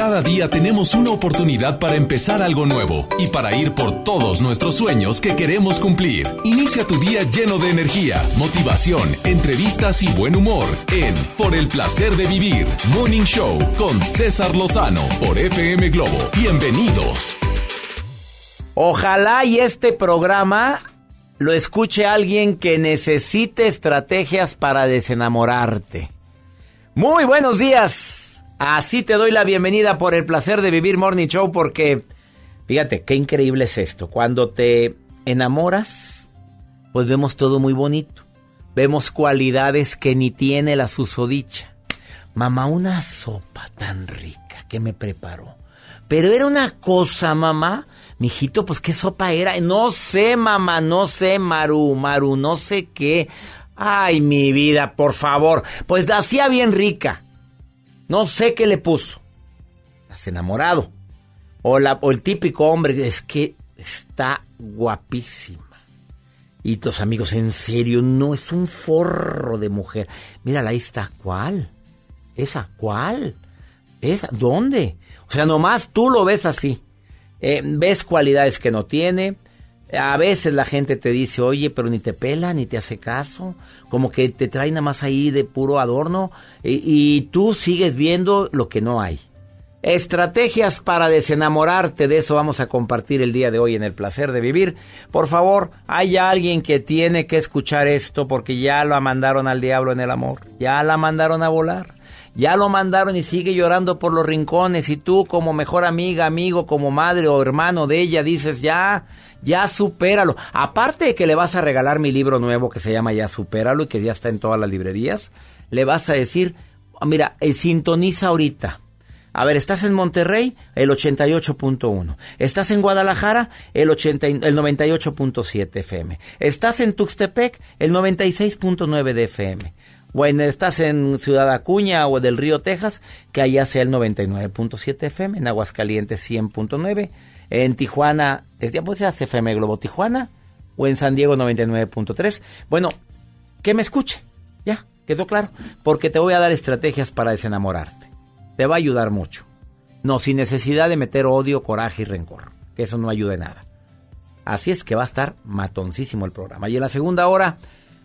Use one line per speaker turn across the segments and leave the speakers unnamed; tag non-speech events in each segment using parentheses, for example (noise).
Cada día tenemos una oportunidad para empezar algo nuevo y para ir por todos nuestros sueños que queremos cumplir. Inicia tu día lleno de energía, motivación, entrevistas y buen humor en Por el placer de vivir, Morning Show con César Lozano por FM Globo. Bienvenidos.
Ojalá y este programa lo escuche alguien que necesite estrategias para desenamorarte. Muy buenos días. Así te doy la bienvenida por el placer de vivir Morning Show porque, fíjate, qué increíble es esto. Cuando te enamoras, pues vemos todo muy bonito. Vemos cualidades que ni tiene la susodicha. Mamá, una sopa tan rica que me preparó. Pero era una cosa, mamá. Mijito, pues qué sopa era. No sé, mamá, no sé, Maru, Maru, no sé qué. Ay, mi vida, por favor. Pues la hacía bien rica. No sé qué le puso. Estás enamorado. O, o el típico hombre, es que está guapísima. Y tus amigos, en serio, no es un forro de mujer. Mírala, ahí está. ¿Cuál? ¿Esa? ¿Cuál? ¿Esa? ¿Dónde? O sea, nomás tú lo ves así. Eh, ves cualidades que no tiene. A veces la gente te dice, oye, pero ni te pela, ni te hace caso como que te trae nada más ahí de puro adorno y, tú sigues viendo lo que no hay. Estrategias para desenamorarte, de eso vamos a compartir el día de hoy en el placer de vivir. Por favor, hay alguien que tiene que escuchar esto porque ya lo mandaron al diablo en el amor, ya la mandaron a volar, ya lo mandaron y sigue llorando por los rincones y tú como mejor amiga, amigo, como madre o hermano de ella dices ya, ya supéralo. Aparte de que le vas a regalar mi libro nuevo que se llama Ya supéralo y que ya está en todas las librerías, le vas a decir, mira, eh, sintoniza ahorita. A ver, estás en Monterrey, el 88.1. Estás en Guadalajara, el, 80, el 98.7 FM. Estás en Tuxtepec, el 96.9 de FM. Bueno, estás en Ciudad Acuña o del Río Texas, que allá sea el 99.7 FM. En Aguascalientes, 100.9 en Tijuana, ya pues hace FM Globo Tijuana o en San Diego 99.3. Bueno, que me escuche, ya, quedó claro, porque te voy a dar estrategias para desenamorarte. Te va a ayudar mucho. No, sin necesidad de meter odio, coraje y rencor, que eso no ayude nada. Así es que va a estar matoncísimo el programa. Y en la segunda hora,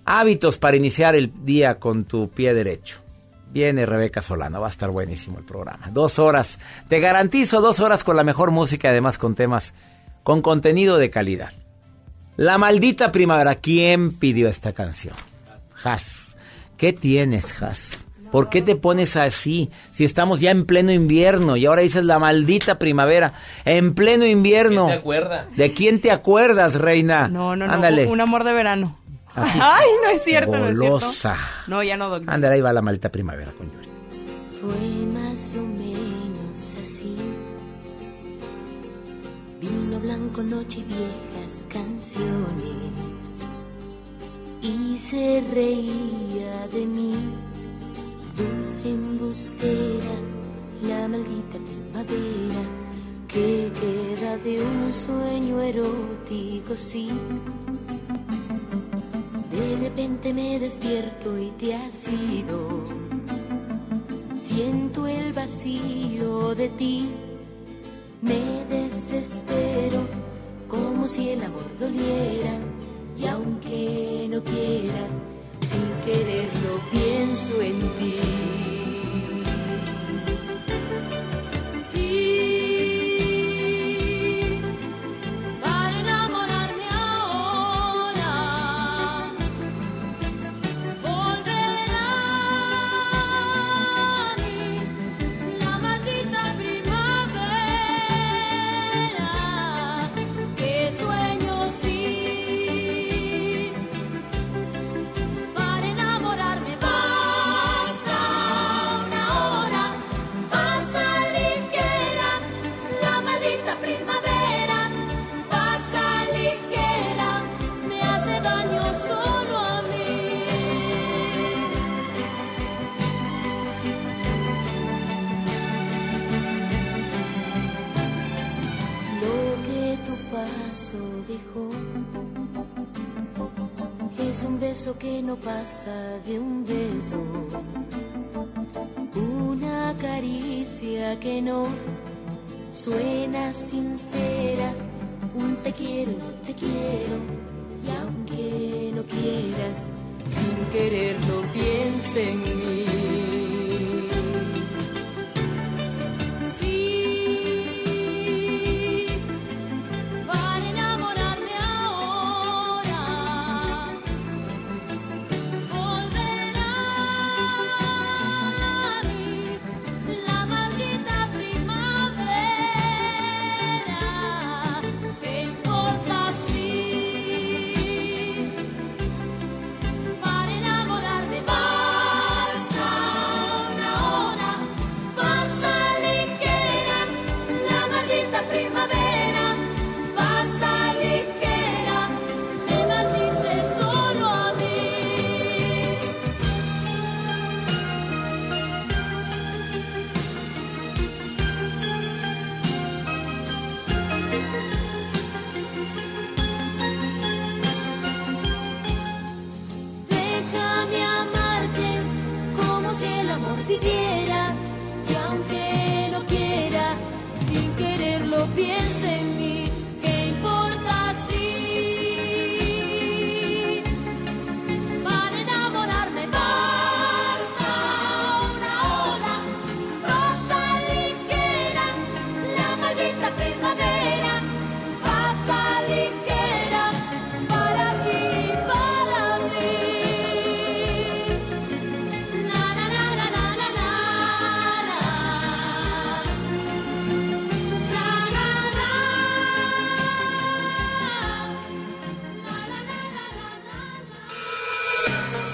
hábitos para iniciar el día con tu pie derecho. Viene Rebeca Solano, va a estar buenísimo el programa. Dos horas, te garantizo dos horas con la mejor música, además con temas, con contenido de calidad. La maldita primavera, ¿quién pidió esta canción? Has. ¿Qué tienes, Has? ¿Por qué te pones así? Si estamos ya en pleno invierno y ahora dices la maldita primavera. En pleno invierno.
¿Quién te acuerda?
¿De quién te acuerdas, reina?
No, no, no.
Ándale.
Un amor de verano. (laughs) Ay, no es cierto, no es cierto. No, ya no, doctor.
Ándale, ahí va la maldita primavera con Yuri.
Fue más o menos así. Vino blanco, noche, viejas canciones. Y se reía de mí. Dulce embustera, la maldita primavera que queda de un sueño erótico, sí de repente me despierto y te has ido. Siento el vacío de ti. Me desespero como si el amor doliera. Y aunque no quiera, sin quererlo pienso en ti.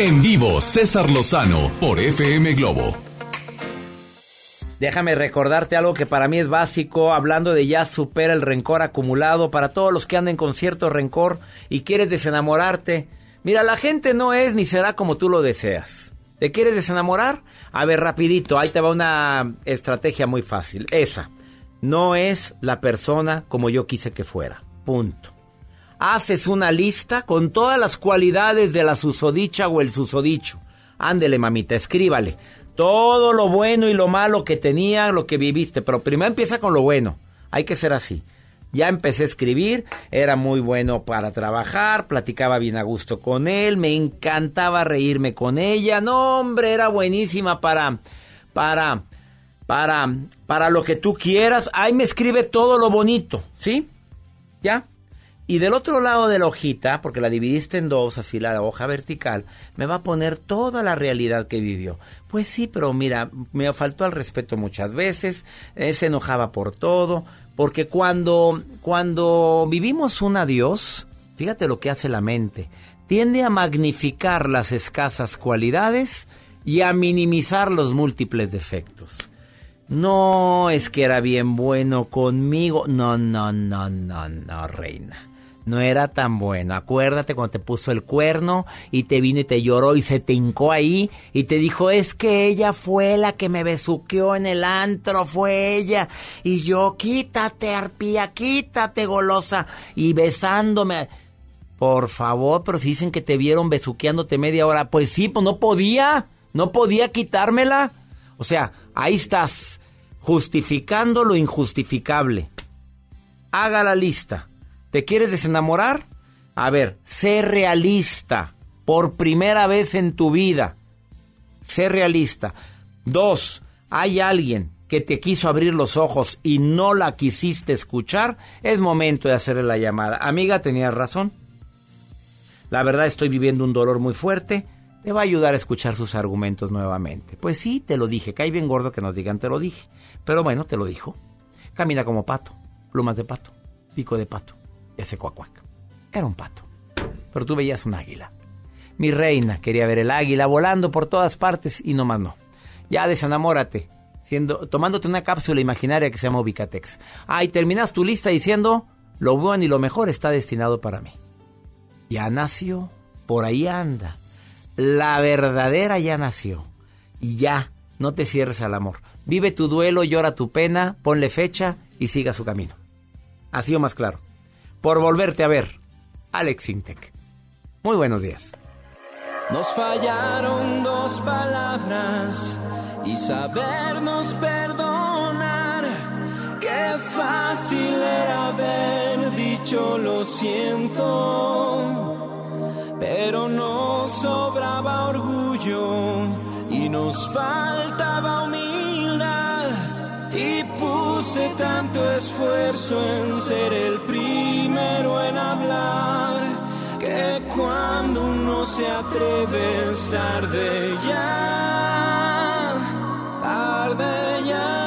En
vivo, César Lozano por FM Globo.
Déjame recordarte algo que para mí es básico, hablando de ya supera el rencor acumulado para todos los que anden con cierto rencor y quieres desenamorarte. Mira, la gente no es ni será como tú lo deseas. ¿Te quieres desenamorar? A ver, rapidito, ahí te va una estrategia muy fácil. Esa, no es la persona como yo quise que fuera. Punto haces una lista con todas las cualidades de la susodicha o el susodicho. Ándele, mamita, escríbale. Todo lo bueno y lo malo que tenía, lo que viviste. Pero primero empieza con lo bueno. Hay que ser así. Ya empecé a escribir, era muy bueno para trabajar, platicaba bien a gusto con él, me encantaba reírme con ella. No, hombre, era buenísima para para para para lo que tú quieras. Ahí me escribe todo lo bonito, ¿sí? ¿Ya? Y del otro lado de la hojita, porque la dividiste en dos, así la hoja vertical, me va a poner toda la realidad que vivió. Pues sí, pero mira, me faltó al respeto muchas veces, eh, se enojaba por todo, porque cuando, cuando vivimos un adiós, fíjate lo que hace la mente, tiende a magnificar las escasas cualidades y a minimizar los múltiples defectos. No es que era bien bueno conmigo. No, no, no, no, no, reina no era tan bueno. Acuérdate cuando te puso el cuerno y te vino y te lloró y se te hincó ahí y te dijo, es que ella fue la que me besuqueó en el antro, fue ella. Y yo, quítate, arpía, quítate, golosa. Y besándome. Por favor, pero si dicen que te vieron besuqueándote media hora, pues sí, pues no podía, no podía quitármela. O sea, ahí estás, justificando lo injustificable. Haga la lista ¿Te quieres desenamorar? A ver, sé realista por primera vez en tu vida. Sé realista. Dos, hay alguien que te quiso abrir los ojos y no la quisiste escuchar, es momento de hacerle la llamada. Amiga, tenías razón. La verdad estoy viviendo un dolor muy fuerte. Te va a ayudar a escuchar sus argumentos nuevamente. Pues sí, te lo dije. Cae bien gordo que nos digan te lo dije. Pero bueno, te lo dijo. Camina como pato. Plumas de pato. Pico de pato ese cuacuac. Era un pato. Pero tú veías un águila. Mi reina quería ver el águila volando por todas partes y no más no. Ya desenamórate, siendo, tomándote una cápsula imaginaria que se llama Ubicatex. Ah, y terminas tu lista diciendo, lo bueno y lo mejor está destinado para mí. Ya nació, por ahí anda. La verdadera ya nació. Y ya, no te cierres al amor. Vive tu duelo, llora tu pena, ponle fecha y siga su camino. Ha sido más claro por volverte a ver. Alex Intec. Muy buenos días.
Nos fallaron dos palabras y sabernos perdonar. Qué fácil era haber dicho lo siento, pero nos sobraba orgullo y nos faltaba humildad. Y puse tanto esfuerzo en ser el primero en hablar que cuando uno se atreve es tarde ya, tarde ya.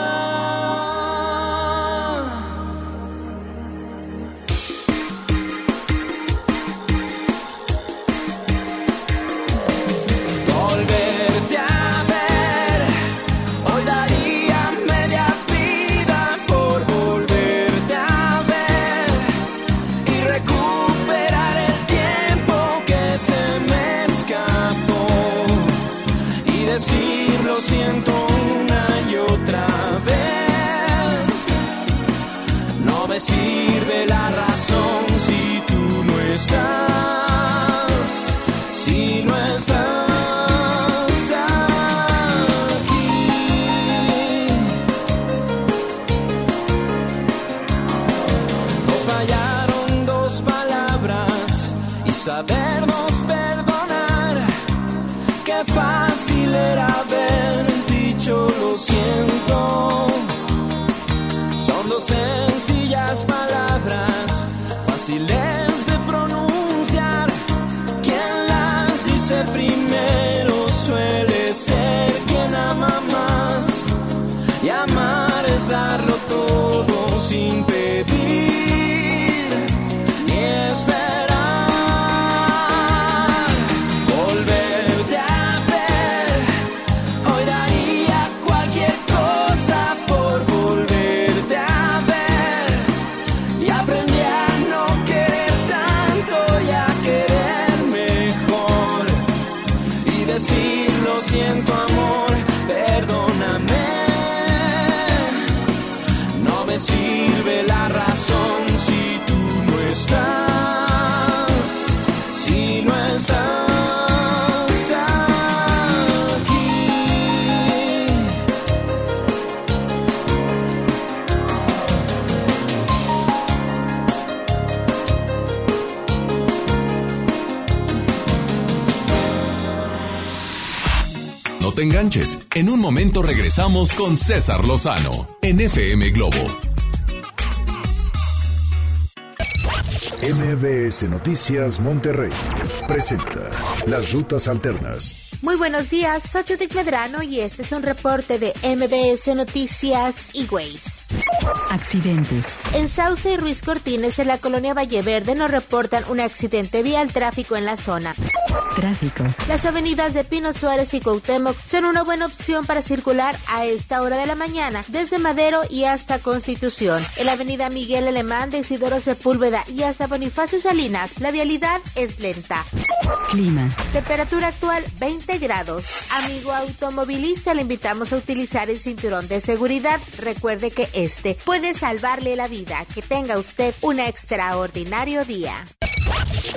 En un momento regresamos con César Lozano en FM Globo.
MBS Noticias Monterrey presenta Las Rutas Alternas.
Muy buenos días, soy Judith Medrano y este es un reporte de MBS Noticias y Ways.
Accidentes.
En Sauce y Ruiz Cortines, en la colonia Valle Verde, nos reportan un accidente vial tráfico en la zona.
Tráfico.
Las avenidas de Pino Suárez y Cuauhtémoc son una buena opción para circular a esta hora de la mañana, desde Madero y hasta Constitución. En la avenida Miguel Alemán de Isidoro Sepúlveda y hasta Bonifacio Salinas, la vialidad es lenta.
Clima.
Temperatura actual 20 grados. Amigo automovilista, le invitamos a utilizar el cinturón de seguridad. Recuerde que este puede salvarle la vida. Que tenga usted un extraordinario día.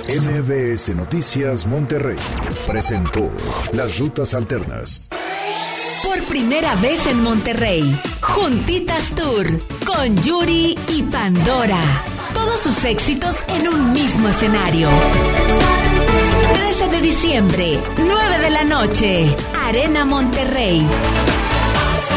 MBS Noticias Monterrey presentó Las Rutas Alternas.
Por primera vez en Monterrey, Juntitas Tour con Yuri y Pandora. Todos sus éxitos en un mismo escenario. 13 de diciembre, 9 de la noche, Arena Monterrey.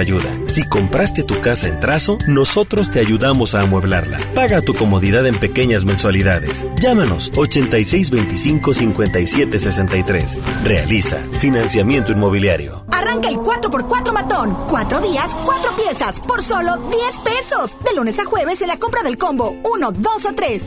ayuda. Si compraste tu casa en Trazo, nosotros te ayudamos a amueblarla. Paga tu comodidad en pequeñas mensualidades. Llámanos 8625-5763. Realiza financiamiento inmobiliario.
Arranca el 4x4 matón. Cuatro días, cuatro piezas, por solo 10 pesos. De lunes a jueves en la compra del combo 1, 2 o 3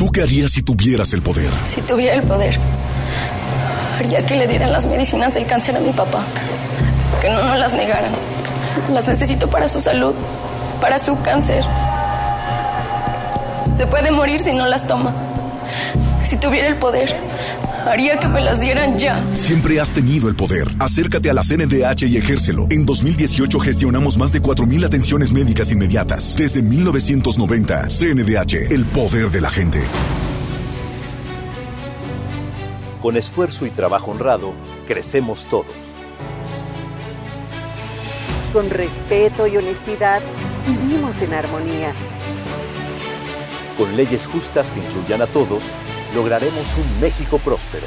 ¿Tú qué harías si tuvieras el poder?
Si tuviera el poder, haría que le dieran las medicinas del cáncer a mi papá. Que no nos las negaran. Las necesito para su salud, para su cáncer. Se puede morir si no las toma. Si tuviera el poder, haría que me las dieran ya.
Siempre has tenido el poder. Acércate a la CNDH y ejércelo. En 2018 gestionamos más de 4.000 atenciones médicas inmediatas. Desde 1990, CNDH, el poder de la gente.
Con esfuerzo y trabajo honrado, crecemos todos.
Con respeto y honestidad, vivimos en armonía.
Con leyes justas que incluyan a todos, lograremos un México próspero.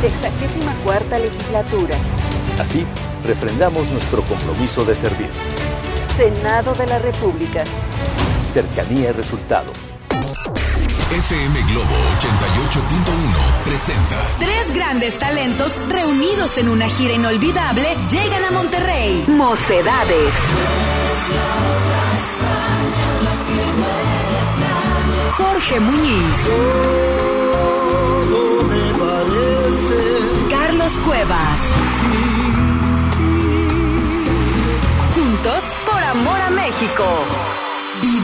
Sexagésima cuarta legislatura.
Así, refrendamos nuestro compromiso de servir.
Senado de la República.
Cercanía y resultados.
FM Globo 88.1 presenta
Tres grandes talentos reunidos en una gira inolvidable llegan a Monterrey. Mocedades. Jorge Muñiz. Carlos Cuevas. Juntos por amor a México.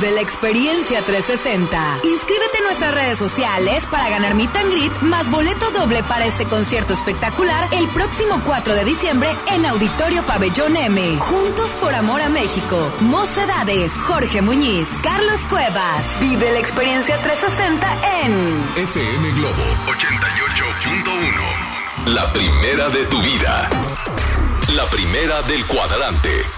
Vive la experiencia 360. Inscríbete en nuestras redes sociales para ganar Meet and Greet más boleto doble para este concierto espectacular el próximo 4 de diciembre en Auditorio Pabellón M. Juntos por amor a México. Mocedades, Jorge Muñiz, Carlos Cuevas. Vive la experiencia 360 en
FM Globo 88.1. La primera de tu vida. La primera del cuadrante.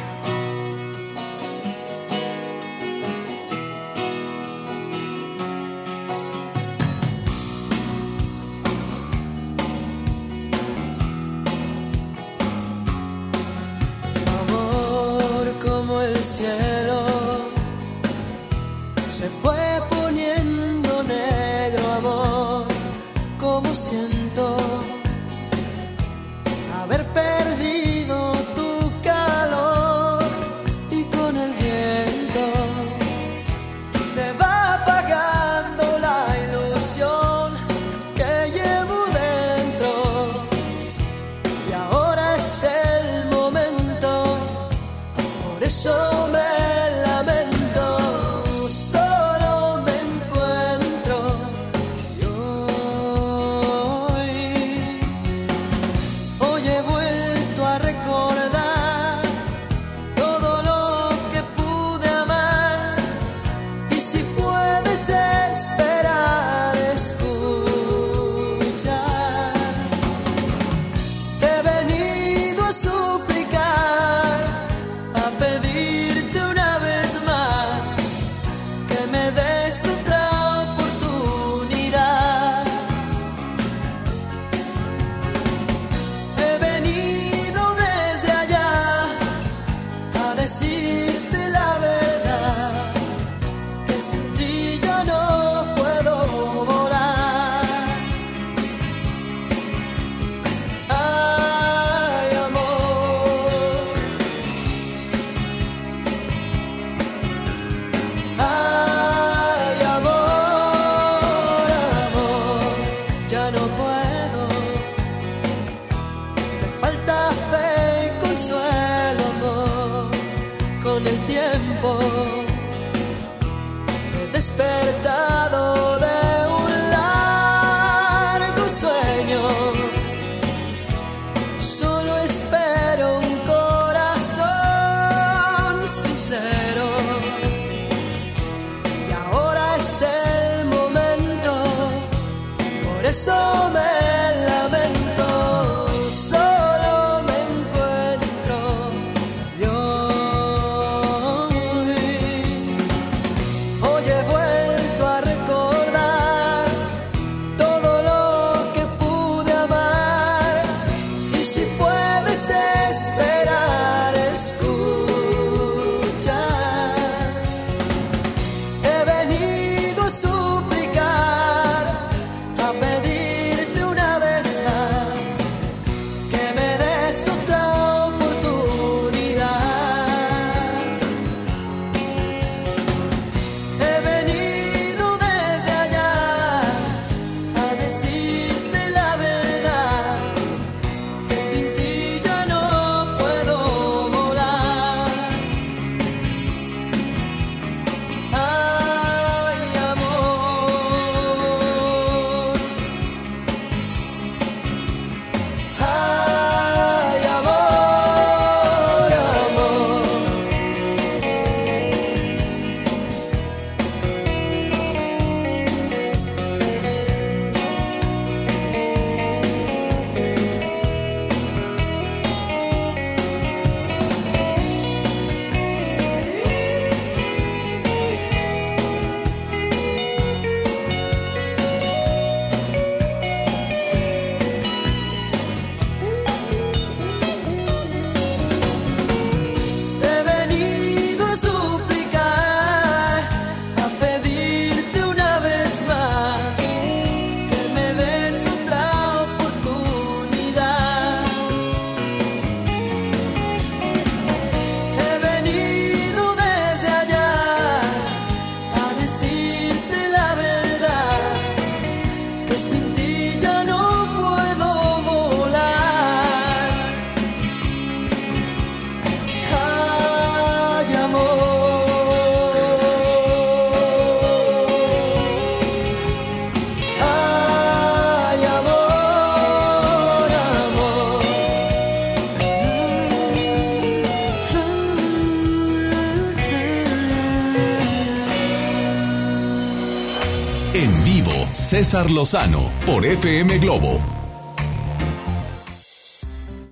César Lozano por FM Globo.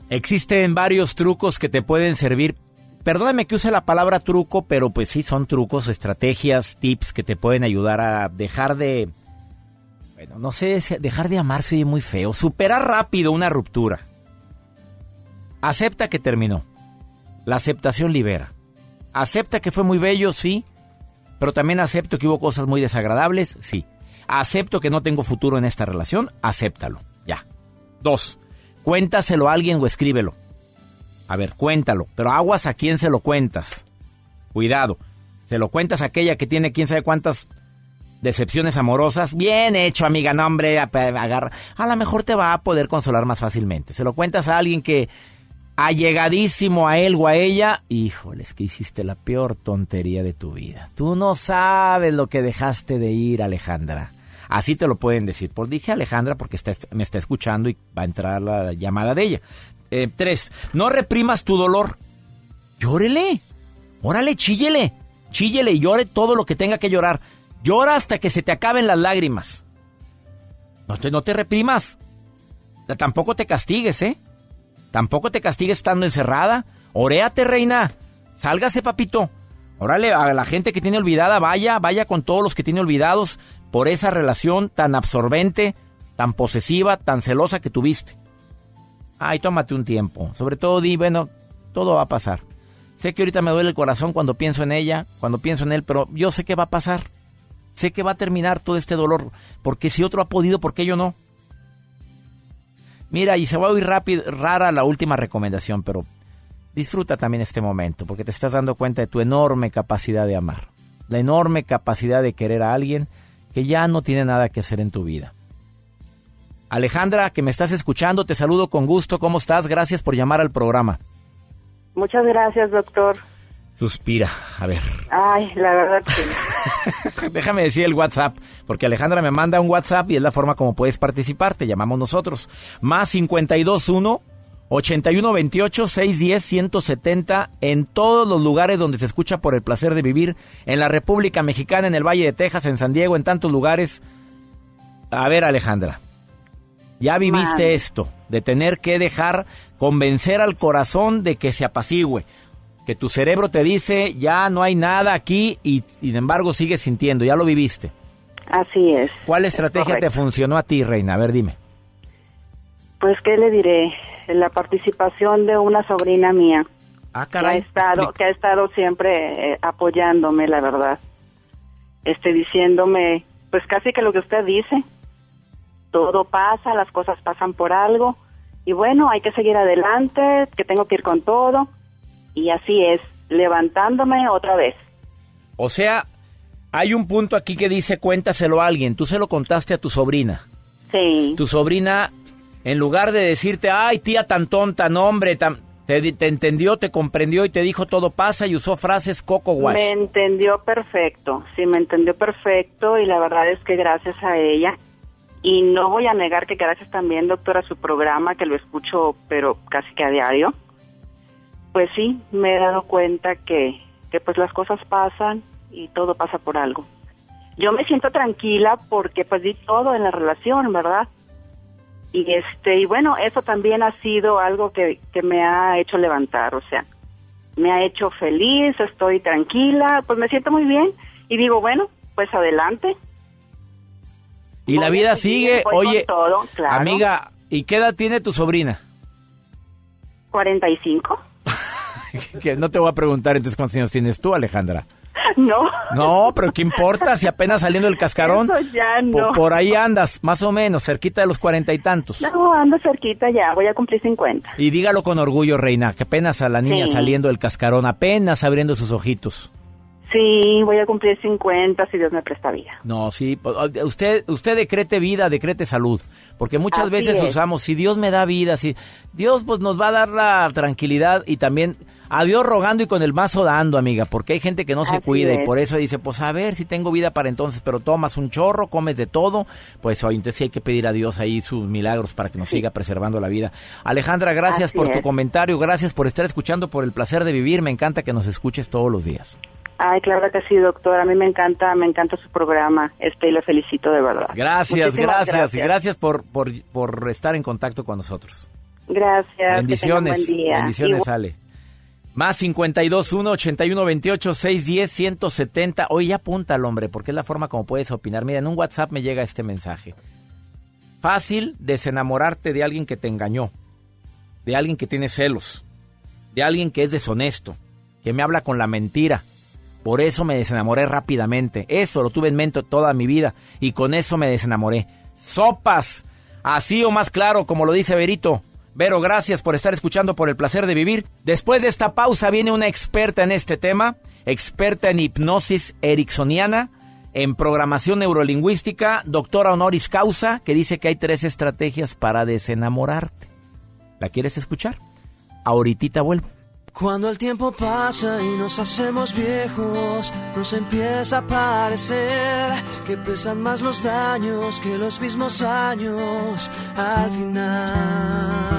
Existen varios trucos que te pueden servir. Perdóname que use la palabra truco, pero pues sí son trucos, estrategias, tips que te pueden ayudar a dejar de... Bueno, no sé, dejar de amarse oye muy feo. Superar rápido una ruptura. Acepta que terminó. La aceptación libera. Acepta que fue muy bello, sí. Pero también acepto que hubo cosas muy desagradables, sí. Acepto que no tengo futuro en esta relación, acéptalo. Ya. Dos, cuéntaselo a alguien o escríbelo. A ver, cuéntalo, pero aguas a quién se lo cuentas. Cuidado, se lo cuentas a aquella que tiene quién sabe cuántas decepciones amorosas. Bien hecho, amiga, no hombre, agarra. A lo mejor te va a poder consolar más fácilmente. Se lo cuentas a alguien que allegadísimo a él o a ella, híjoles, que hiciste la peor tontería de tu vida. Tú no sabes lo que dejaste de ir, Alejandra. Así te lo pueden decir. Pues dije Alejandra porque me está escuchando y va a entrar la llamada de ella. Eh, tres, no reprimas tu dolor. Llórele. Órale, chíllele. Chíllele y llore todo lo que tenga que llorar. Llora hasta que se te acaben las lágrimas. No te, no te reprimas. Tampoco te castigues, ¿eh? Tampoco te castigues estando encerrada. Oréate, reina. Sálgase, papito. Órale, a la gente que tiene olvidada, vaya, vaya con todos los que tiene olvidados por esa relación tan absorbente, tan posesiva, tan celosa que tuviste. Ay, tómate un tiempo. Sobre todo di, bueno, todo va a pasar. Sé que ahorita me duele el corazón cuando pienso en ella, cuando pienso en él, pero yo sé que va a pasar. Sé que va a terminar todo este dolor, porque si otro ha podido, ¿por qué yo no? Mira, y se va a oír rápido, rara la última recomendación, pero disfruta también este momento, porque te estás dando cuenta de tu enorme capacidad de amar, la enorme capacidad de querer a alguien que ya no tiene nada que hacer en tu vida. Alejandra, que me estás escuchando, te saludo con gusto. ¿Cómo estás? Gracias por llamar al programa.
Muchas gracias, doctor.
Suspira, a ver.
Ay, la verdad que... (laughs)
Déjame decir el WhatsApp, porque Alejandra me manda un WhatsApp y es la forma como puedes participar, te llamamos nosotros. Más 521 8128 610 170 en todos los lugares donde se escucha por el placer de vivir, en la República Mexicana, en el Valle de Texas, en San Diego, en tantos lugares. A ver, Alejandra, ya viviste esto, de tener que dejar convencer al corazón de que se apacigüe que tu cerebro te dice ya no hay nada aquí y sin embargo sigues sintiendo, ya lo viviste.
Así es.
¿Cuál estrategia te funcionó a ti, Reina? A ver, dime.
Pues, ¿qué le diré? La participación de una sobrina mía.
Ah, caray.
Que ha estado, que ha estado siempre eh, apoyándome, la verdad. Este, diciéndome, pues casi que lo que usted dice. Todo pasa, las cosas pasan por algo. Y bueno, hay que seguir adelante, que tengo que ir con todo y así es, levantándome otra vez.
O sea, hay un punto aquí que dice cuéntaselo a alguien. Tú se lo contaste a tu sobrina.
Sí.
Tu sobrina, en lugar de decirte, ay tía tan tonta, no hombre, te, te, entendió, te comprendió y te dijo todo pasa y usó frases coco wash.
Me entendió perfecto, sí, me entendió perfecto y la verdad es que gracias a ella. Y no voy a negar que gracias también, doctora, a su programa, que lo escucho, pero casi que a diario pues sí, me he dado cuenta que, que pues las cosas pasan y todo pasa por algo. Yo me siento tranquila porque pues di todo en la relación, ¿verdad? Y este, y bueno, eso también ha sido algo que, que me ha hecho levantar, o sea, me ha hecho feliz, estoy tranquila, pues me siento muy bien y digo, bueno, pues adelante.
Y la vida sigue, oye, amiga, ¿y qué edad tiene tu sobrina?
45. (laughs)
que no te voy a preguntar entonces cuántos años tienes tú, Alejandra.
No.
No, pero ¿qué importa si apenas saliendo del cascarón?
Eso ya no.
Por, ahí andas, más o menos, cerquita de los cuarenta y tantos.
No, ando cerquita ya, voy a cumplir cincuenta.
Y dígalo con orgullo, Reina, que apenas a la niña saliendo del cascarón, apenas abriendo sus ojitos.
Sí, voy a cumplir 50 si Dios me presta vida.
No, sí, usted usted decrete vida, decrete salud, porque muchas veces usamos si Dios me da vida, si Dios pues nos va a dar la tranquilidad y también a Dios rogando y con el mazo dando, amiga, porque hay gente que no se cuida y por eso dice, pues a ver si tengo vida para entonces, pero tomas un chorro, comes de todo, pues hoy entonces sí hay que pedir a Dios ahí sus milagros para que nos siga preservando la vida. Alejandra, gracias por tu comentario, gracias por estar escuchando, por el placer de vivir, me encanta que nos escuches todos los días.
Ay, claro que sí, doctor. A mí me encanta, me encanta su programa. Este y lo felicito de verdad.
Gracias, gracias, y gracias por, por, por estar en contacto con nosotros.
Gracias.
Bendiciones. Bendiciones, Ale. Más 52 1 81 28 610 170. Oye, ya apúntalo, hombre, porque es la forma como puedes opinar. Mira, en un WhatsApp me llega este mensaje. Fácil desenamorarte de alguien que te engañó, de alguien que tiene celos, de alguien que es deshonesto, que me habla con la mentira. Por eso me desenamoré rápidamente. Eso lo tuve en mente toda mi vida y con eso me desenamoré. Sopas. Así o más claro, como lo dice Berito. Vero, gracias por estar escuchando por el placer de vivir. Después de esta pausa viene una experta en este tema, experta en hipnosis ericksoniana, en programación neurolingüística, doctora honoris causa, que dice que hay tres estrategias para desenamorarte. ¿La quieres escuchar? Ahorita vuelvo.
Cuando el tiempo pasa y nos hacemos viejos, nos empieza a parecer que pesan más los daños que los mismos años al final.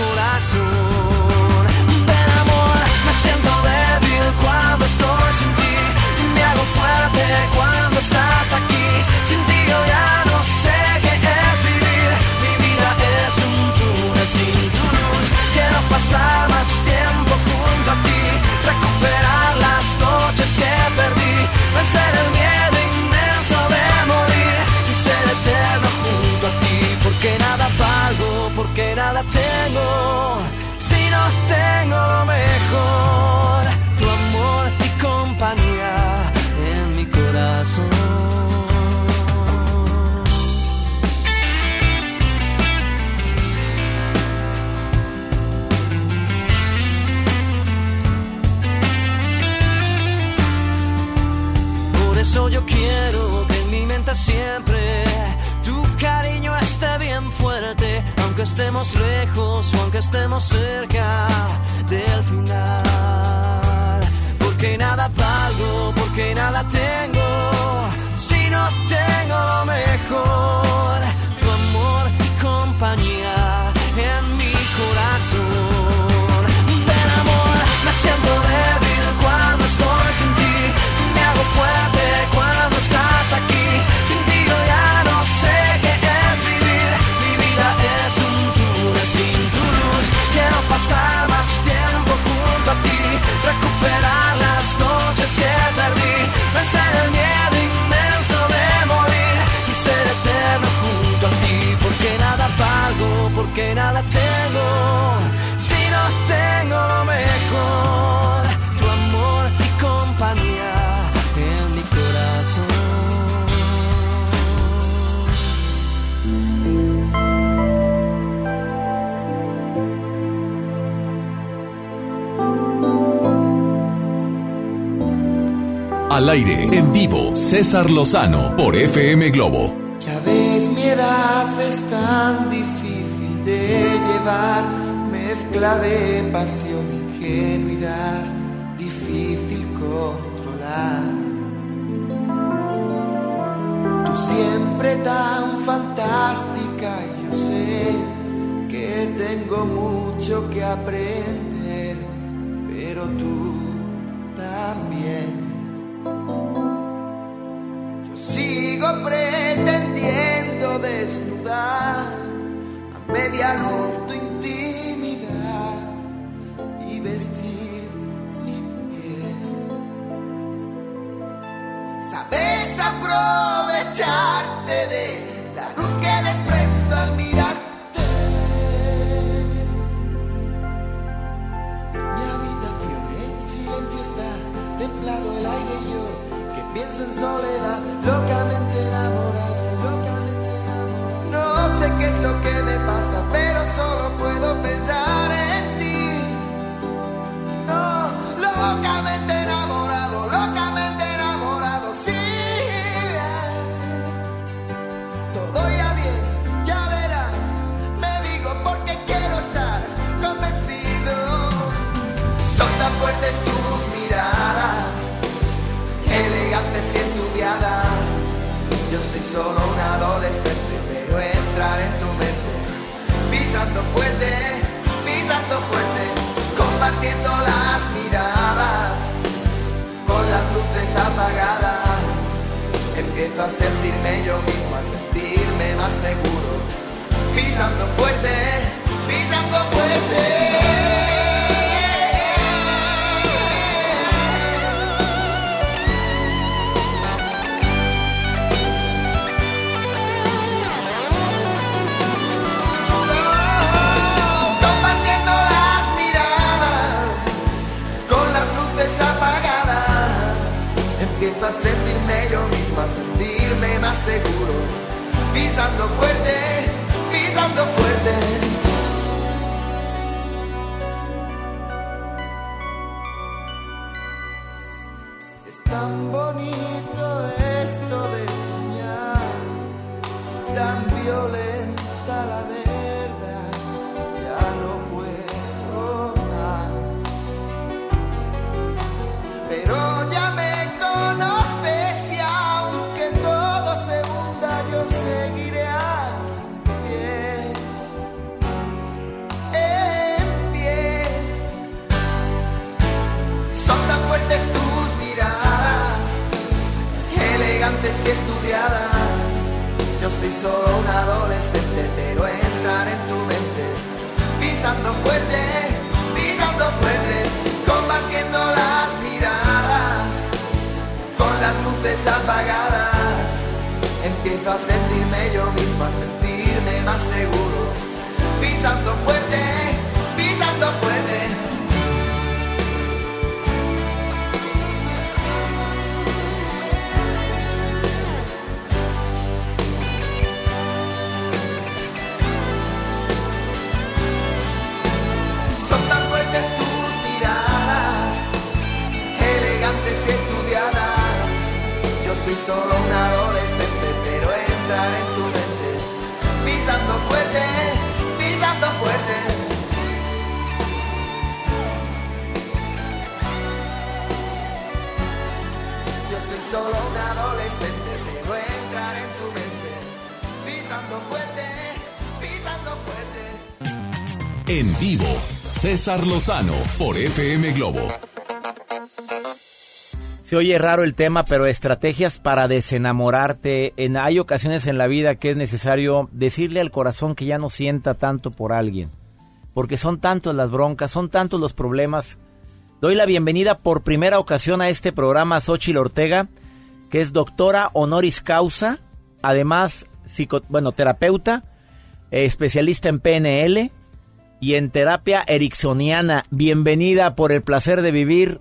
corazón. Amor me siento débil cuando estoy sin ti, me hago fuerte cuando estás aquí, sin ti yo ya no sé. pasar más tiempo junto a ti, recuperar las noches que perdí, vencer el miedo inmenso de morir. Y ser eterno junto a ti, porque nada pago, porque nada tengo, si no tengo lo mejor, tu amor y compañía en mi corazón. yo quiero que en mi mente siempre aunque estemos lejos o aunque estemos cerca del final. Porque nada valgo, porque nada tengo, si no tengo lo mejor, tu amor y compañía porque nada tengo, si no tengo lo mejor, tu amor y compañía en mi corazón.
Al aire, en vivo, César Lozano por FM Globo.
Ya ves, mi edad es tan difícil mezcla de pasión, ingenuidad, difícil controlar. Tú siempre tan fantástica, yo sé que tengo mucho que aprender, pero tú también. sigo pretendiendo desnudar media luz tu intimidad y vestir mi piel. es aprovecharte de la luz que desprendo al mirarte. Mi habitación en silencio está, templado el aire y yo que pienso en soledad, locamente enamorado, sé qué es lo que me pasa, pero solo puedo pensar en ti. No, locamente enamorado, locamente enamorado, sí. Todo irá bien, ya verás. Me digo porque quiero estar convencido. Son tan fuertes tus miradas, elegantes y estudiadas. Yo soy solo compartiendo las miradas, con las luces apagadas. Empiezo a sentirme yo mismo, a sentirme más seguro, pisando fuerte, pisando fuerte. Seguro, pisando fuerte, pisando fuerte.
César Lozano por FM Globo.
Se oye raro el tema, pero estrategias para desenamorarte. En, hay ocasiones en la vida que es necesario decirle al corazón que ya no sienta tanto por alguien. Porque son tantos las broncas, son tantos los problemas. Doy la bienvenida por primera ocasión a este programa a Xochitl Ortega, que es doctora honoris causa, además, bueno, terapeuta, eh, especialista en PNL y en terapia ericksoniana. Bienvenida por el placer de vivir.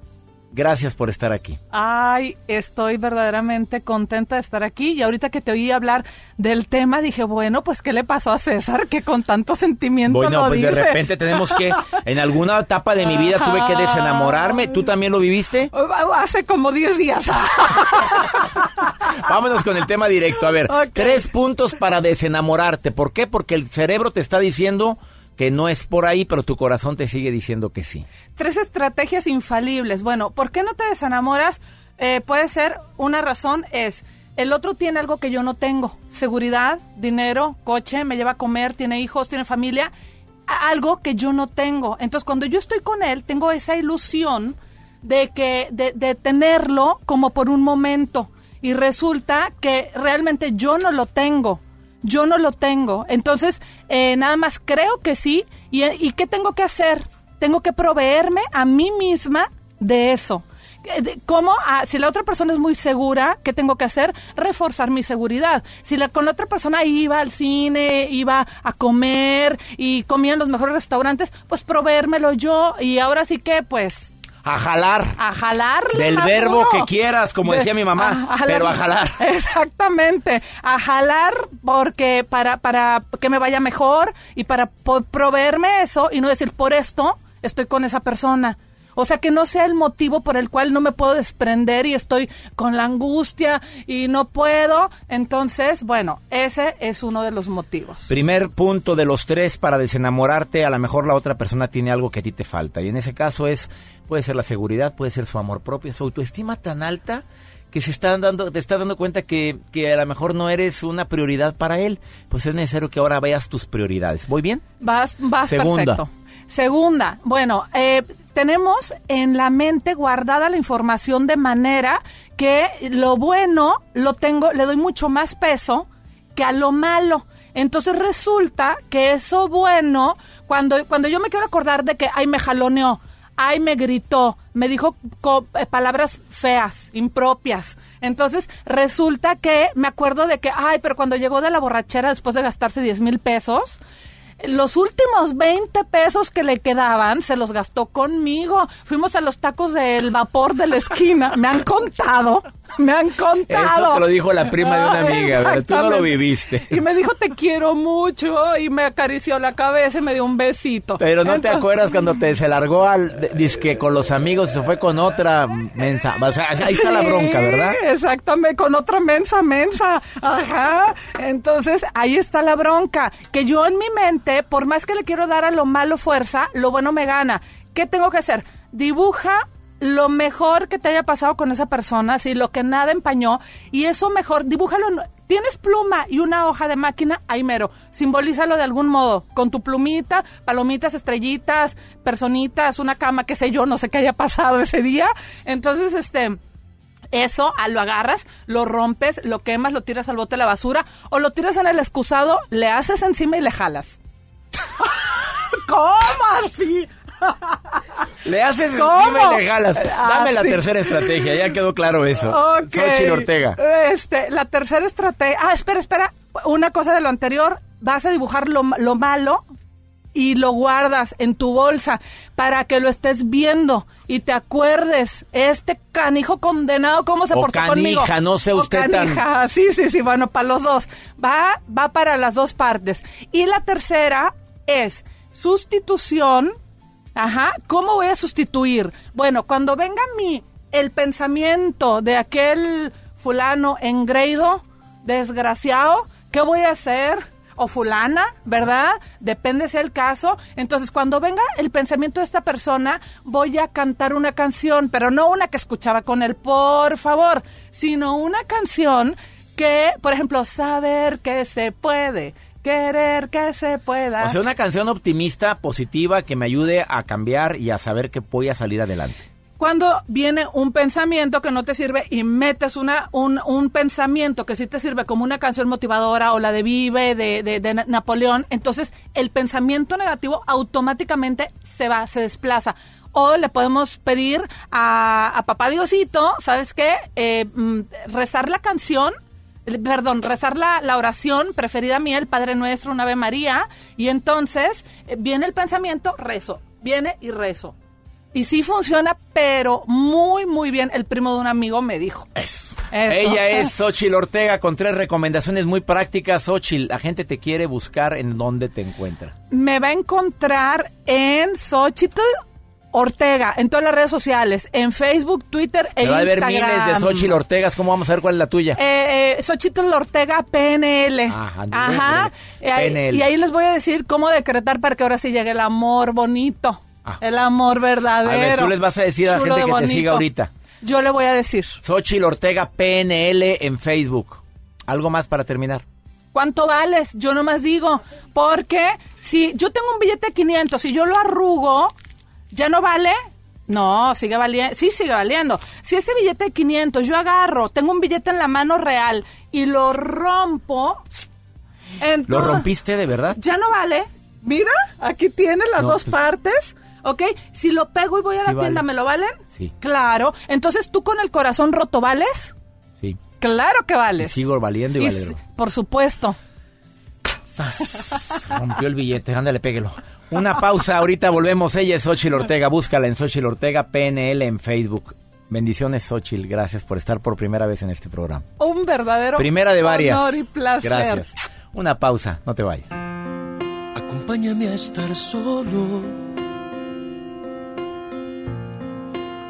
Gracias por estar aquí.
Ay, estoy verdaderamente contenta de estar aquí y ahorita que te oí hablar del tema dije, bueno, pues ¿qué le pasó a César que con tanto sentimiento
Bueno,
lo
pues de repente tenemos que, en alguna etapa de mi vida tuve que desenamorarme. ¿Tú también lo viviste?
Hace como 10 días. (laughs)
Vámonos con el tema directo. A ver, tres puntos para desenamorarte. ¿Por qué? Porque el cerebro te está diciendo que no es por ahí, pero tu corazón te sigue diciendo que sí.
Tres estrategias infalibles. Bueno, ¿por qué no te desenamoras? Eh, puede ser, una razón es, el otro tiene algo que yo no tengo. Seguridad, dinero, coche, me lleva a comer, tiene hijos, tiene familia. Algo que yo no tengo. Entonces, cuando yo estoy con él, tengo esa ilusión de que, de, de tenerlo como por un momento. Y resulta que realmente yo no lo tengo. Yo no lo tengo. Entonces, eh, nada más creo que sí. ¿Y, ¿Y qué tengo que hacer? Tengo que proveerme a mí misma de eso. Eh, ¿Cómo? Ah, si la otra persona es muy segura, ¿qué tengo que hacer? Reforzar mi seguridad. Si la, con la otra persona iba al cine, iba a comer y comía en los mejores restaurantes, pues proveérmelo yo. Y ahora sí que, pues,
A jalar.
a jalarle
Del verbo que quieras, como
De-
decía mi mamá, pero a jalar. (laughs)
Exactamente, a jalar porque para para que me vaya mejor y para proveerme eso y no decir por esto estoy con esa persona. O sea, que no sea el motivo por el cual no me puedo desprender y estoy con la angustia y no puedo. Entonces, bueno, ese es uno de los motivos.
Primer punto de los tres para desenamorarte, a lo mejor la otra persona tiene algo que a ti te falta. Y en ese caso es, puede ser la seguridad, puede ser su amor propio, su autoestima tan alta que se está dando, te está dando cuenta que, que a lo mejor no eres una prioridad para él. Pues es necesario que ahora veas tus prioridades. ¿Voy bien?
Vas, vas
Segunda.
perfecto. Segunda, bueno, eh, tenemos en la mente guardada la información de manera que lo bueno lo tengo, le doy mucho más peso que a lo malo. Entonces resulta que eso bueno, cuando, cuando yo me quiero acordar de que, ay, me jaloneó, ay, me gritó, me dijo eh, palabras feas, impropias. Entonces resulta que me acuerdo de que, ay, pero cuando llegó de la borrachera después de gastarse 10 mil pesos, los últimos 20 pesos que le quedaban se los gastó conmigo. Fuimos a los tacos del vapor de la esquina. Me han contado. Me han contado.
Eso te lo dijo la prima de una amiga, ¿verdad? Tú no lo viviste.
Y me dijo, te quiero mucho. Y me acarició la cabeza y me dio un besito.
Pero no te acuerdas cuando te se largó al disque con los amigos se fue con otra mensa. O sea, ahí está la bronca, ¿verdad?
Exactamente, con otra mensa, mensa. Ajá. Entonces, ahí está la bronca. Que yo en mi mente, por más que le quiero dar a lo malo fuerza, lo bueno me gana. ¿Qué tengo que hacer? Dibuja lo mejor que te haya pasado con esa persona, así lo que nada empañó, y eso mejor, dibújalo. en- Tienes pluma y una hoja de máquina, ahí mero. Simbolízalo de algún modo, con tu plumita, palomitas, estrellitas, personitas, una cama, qué sé yo, no sé qué haya pasado ese día. Entonces, este, eso ah, lo agarras, lo rompes, lo quemas, lo tiras al bote de la basura o lo tiras en el excusado, le haces encima y le jalas. (laughs) ¿Cómo así? (laughs)
Le haces
¿Cómo?
encima y le jalas.
Ah,
Dame la
sí.
tercera estrategia, ya quedó claro eso.
Ok.
Xochitl Ortega.
Este, la tercera estrategia. Ah, espera, espera. Una cosa de lo anterior. Vas a dibujar lo, lo malo y lo guardas en tu bolsa para que lo estés viendo y te acuerdes. Este canijo condenado, ¿cómo se
O
portó conmigo?
canija, no
O
usted tan-
canija. (laughs) Sí, sí, sí. Bueno, para los dos. Va, va para las dos partes. Y la tercera es sustitución. Ajá. ¿Cómo voy a sustituir? Bueno, cuando venga mi el pensamiento de aquel fulano engreído, desgraciado, ¿qué voy a hacer? O fulana, ¿verdad? Depende sea el caso. Entonces, cuando venga el pensamiento de esta persona, voy a cantar una canción, pero no una que escuchaba con él, por favor, sino una canción que, por ejemplo, saber que se puede, querer que se pueda.
O sea, una canción optimista, positiva, que me ayude a cambiar y a saber que voy a salir adelante.
Cuando viene un pensamiento que no te sirve y metes una, un, un pensamiento que sí te sirve como una canción motivadora o la de Vive de, de- de Na- Napoleón, entonces el pensamiento negativo automáticamente se va, se desplaza. O le podemos pedir a, a Papá Diosito, ¿sabes qué? Eh, mm, rezar la canción perdón, rezar la, la oración preferida mía, el Padre Nuestro, un Ave María, y entonces eh, viene el pensamiento, rezo, viene y rezo. Y sí funciona, pero muy, muy bien. El primo de un amigo me dijo.
Eso.
Eso.
Ella es (laughs) Xochitl Ortega con tres recomendaciones muy prácticas. Xochitl, la gente te quiere buscar en dónde te encuentra.
Me va a encontrar en Xochitl Ortega, en todas las redes sociales, en Facebook, Twitter e
Me va a haber
Instagram.
miles de Xochitl Ortegas. ¿Cómo vamos a ver cuál es la tuya?
Eh, eh, Xochitl Ortega PNL.
Ajá,
Ajá. Y ahí,
PNL.
y ahí les voy a decir cómo decretar para que ahora sí llegue el amor bonito. El amor verdadero.
Ah. A ver, tú les vas a decir a la gente que te siga ahorita.
Yo le voy a decir.
Xochitl Ortega PNL en Facebook. ¿Algo más para terminar?
¿Cuánto vales? Yo nomás digo, porque si yo tengo un billete de 500 y yo lo arrugo, ¿ya no vale? No, sigue valiendo, sí sigue valiendo. Si ese billete de 500 yo agarro, tengo un billete en la mano real y lo rompo,
¿Lo rompiste de verdad?
ya no vale. Mira, aquí tienes las
No,
dos
pues-
partes. ¿Ok? Si lo pego y voy a
Sí
la
vale.
tienda, ¿me lo valen?
Sí.
Claro. Entonces, ¿tú con el corazón roto vales?
Sí.
Claro que
Y
vales.
sigo valiendo y,
Y
valero.
por supuesto.
Rompió el billete, ándale, péguelo. Una pausa, ahorita volvemos. Ella es Xochil Ortega, búscala en Xochil Ortega, PNL en Facebook. Bendiciones, Xochil, gracias por estar por primera vez en este programa.
Un verdadero
Primera de varias.
honor y placer.
Gracias. Una pausa, no te vayas.
Acompáñame a estar solo,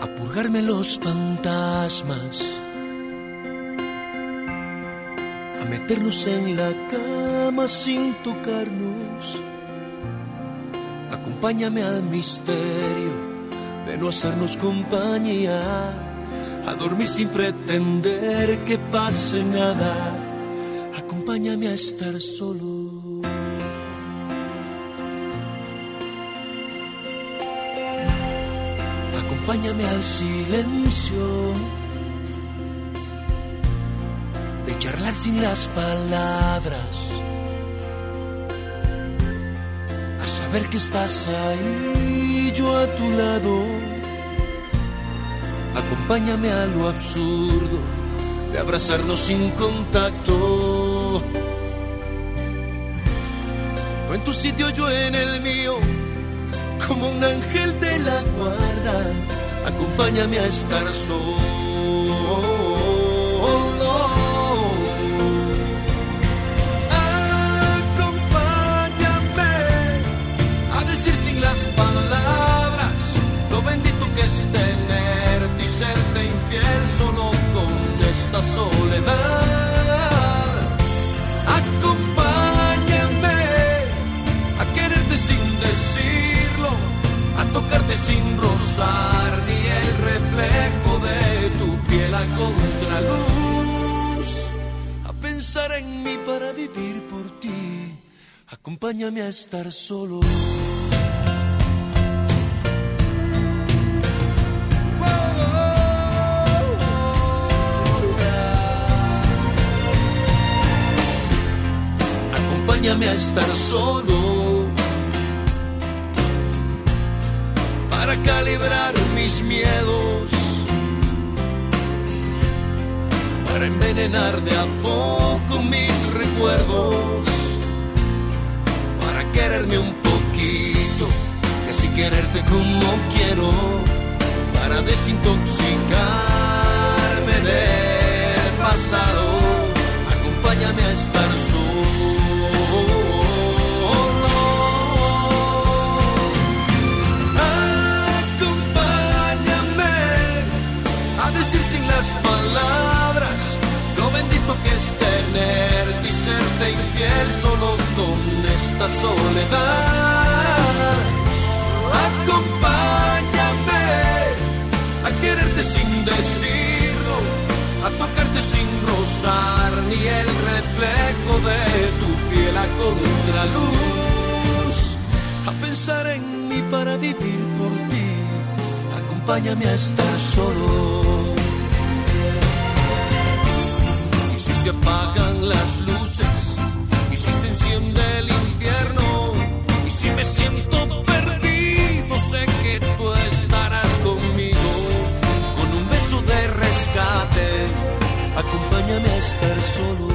a purgarme los fantasmas, meternos en la cama sin tocarnos. Acompáñame al misterio de no hacernos compañía, a dormir sin pretender que pase nada. Acompáñame a estar solo. Acompáñame al silencio de charlar sin las palabras, a saber que estás ahí, yo a tu lado. Acompáñame a lo absurdo de abrazarnos sin contacto. No en tu sitio, yo en el mío como un ángel de la guarda, acompáñame a estar solo. Soledad. Acompáñame a quererte sin decirlo, a tocarte sin rozar ni el reflejo de tu piel a contraluz, a pensar en mí para vivir por ti. Acompáñame a estar solo. Acompáñame a estar solo. Para calibrar mis miedos, para envenenar de a poco mis recuerdos, para quererme un poquito y así quererte como quiero, para desintoxicarme del pasado. Acompáñame a estar las palabras lo bendito que es tenerte y serte infiel solo con esta soledad. Acompáñame a quererte sin decirlo, a tocarte sin rozar ni el reflejo de tu piel a contraluz, a pensar en mí para vivir por ti. Acompáñame a estar solo. Se apagan las luces, y si se enciende el infierno, y si me siento perdido, sé que tú estarás conmigo, con un beso de rescate, acompáñame a estar solo.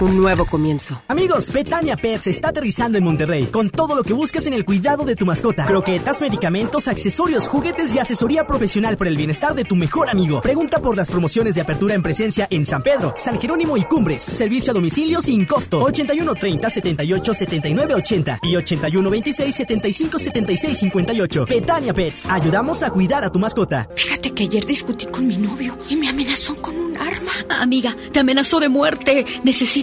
un nuevo comienzo.
Amigos, Betania Pets está aterrizando en Monterrey con todo lo que buscas en el cuidado de tu mascota. Croquetas, medicamentos, accesorios, juguetes y asesoría profesional por el bienestar de tu mejor amigo. Pregunta por las promociones de apertura en presencia en San Pedro, San Jerónimo y Cumbres. Servicio a domicilio sin costo. 81 30 78 79 80 y 81 26 75 76 58. Betania Pets. Ayudamos a cuidar a tu mascota.
Fíjate que ayer discutí con mi novio y me amenazó con un arma.
Amiga, te amenazó de muerte.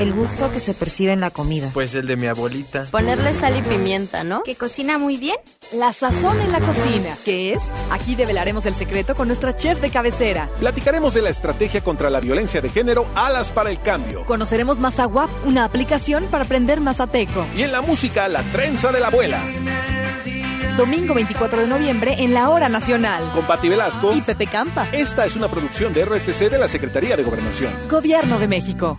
el gusto que se percibe en la comida.
Pues el de mi abuelita.
Ponerle sal y pimienta, ¿no?
Que cocina muy bien.
La sazón en la cocina. ¿Qué es? Aquí develaremos el secreto con nuestra chef de cabecera.
Platicaremos de la estrategia contra la violencia de género Alas para el Cambio.
Conoceremos Mazaguap, una aplicación para aprender mazateco.
Y en la música, la trenza de la abuela.
Domingo 24 de noviembre en la Hora Nacional.
Con Pati Velasco
y Pepe Campa.
Esta es una producción de RTC de la Secretaría de Gobernación.
Gobierno de México.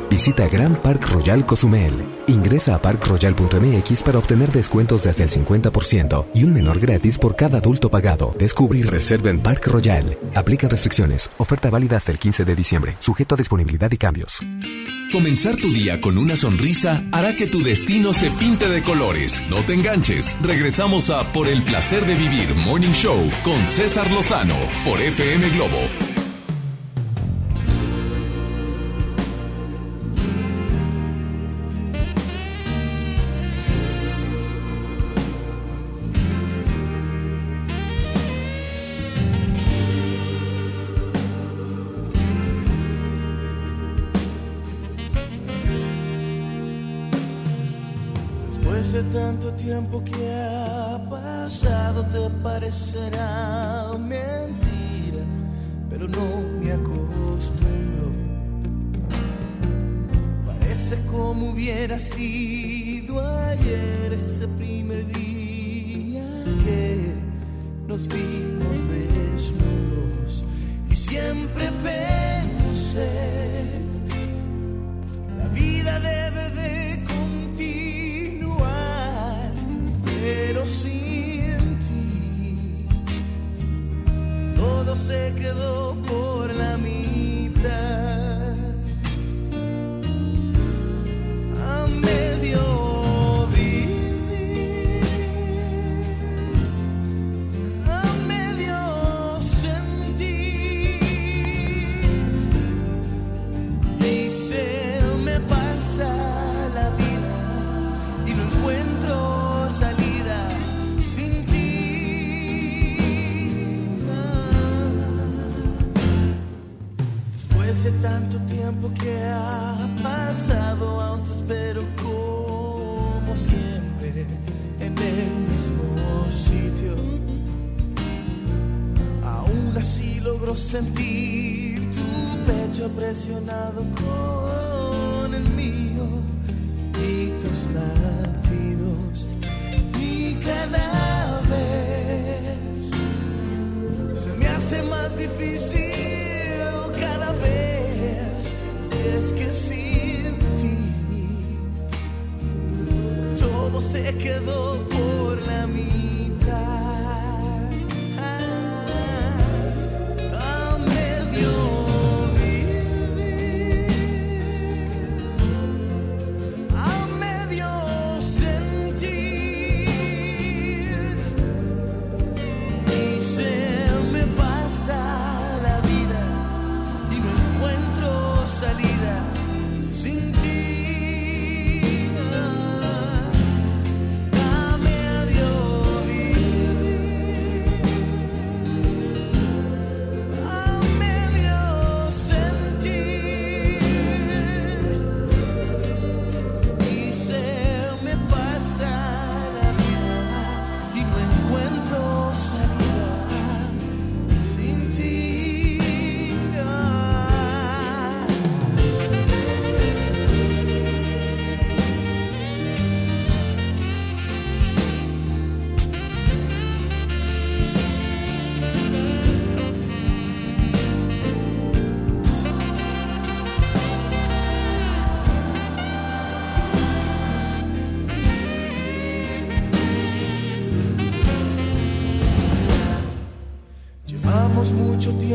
Visita Grand Park Royal Cozumel. Ingresa a parkroyal.mx para obtener descuentos de hasta el 50% y un menor gratis por cada adulto pagado. Descubre y reserva en Park Royal. Aplican restricciones. Oferta válida hasta el 15 de diciembre. Sujeto a disponibilidad y cambios.
Comenzar tu día con una sonrisa hará que tu destino se pinte de colores. No te enganches. Regresamos a Por el placer de vivir Morning Show con César Lozano por FM Globo
será mentira, pero no me acostumbro. Parece como hubiera sido Y cada vez se me hace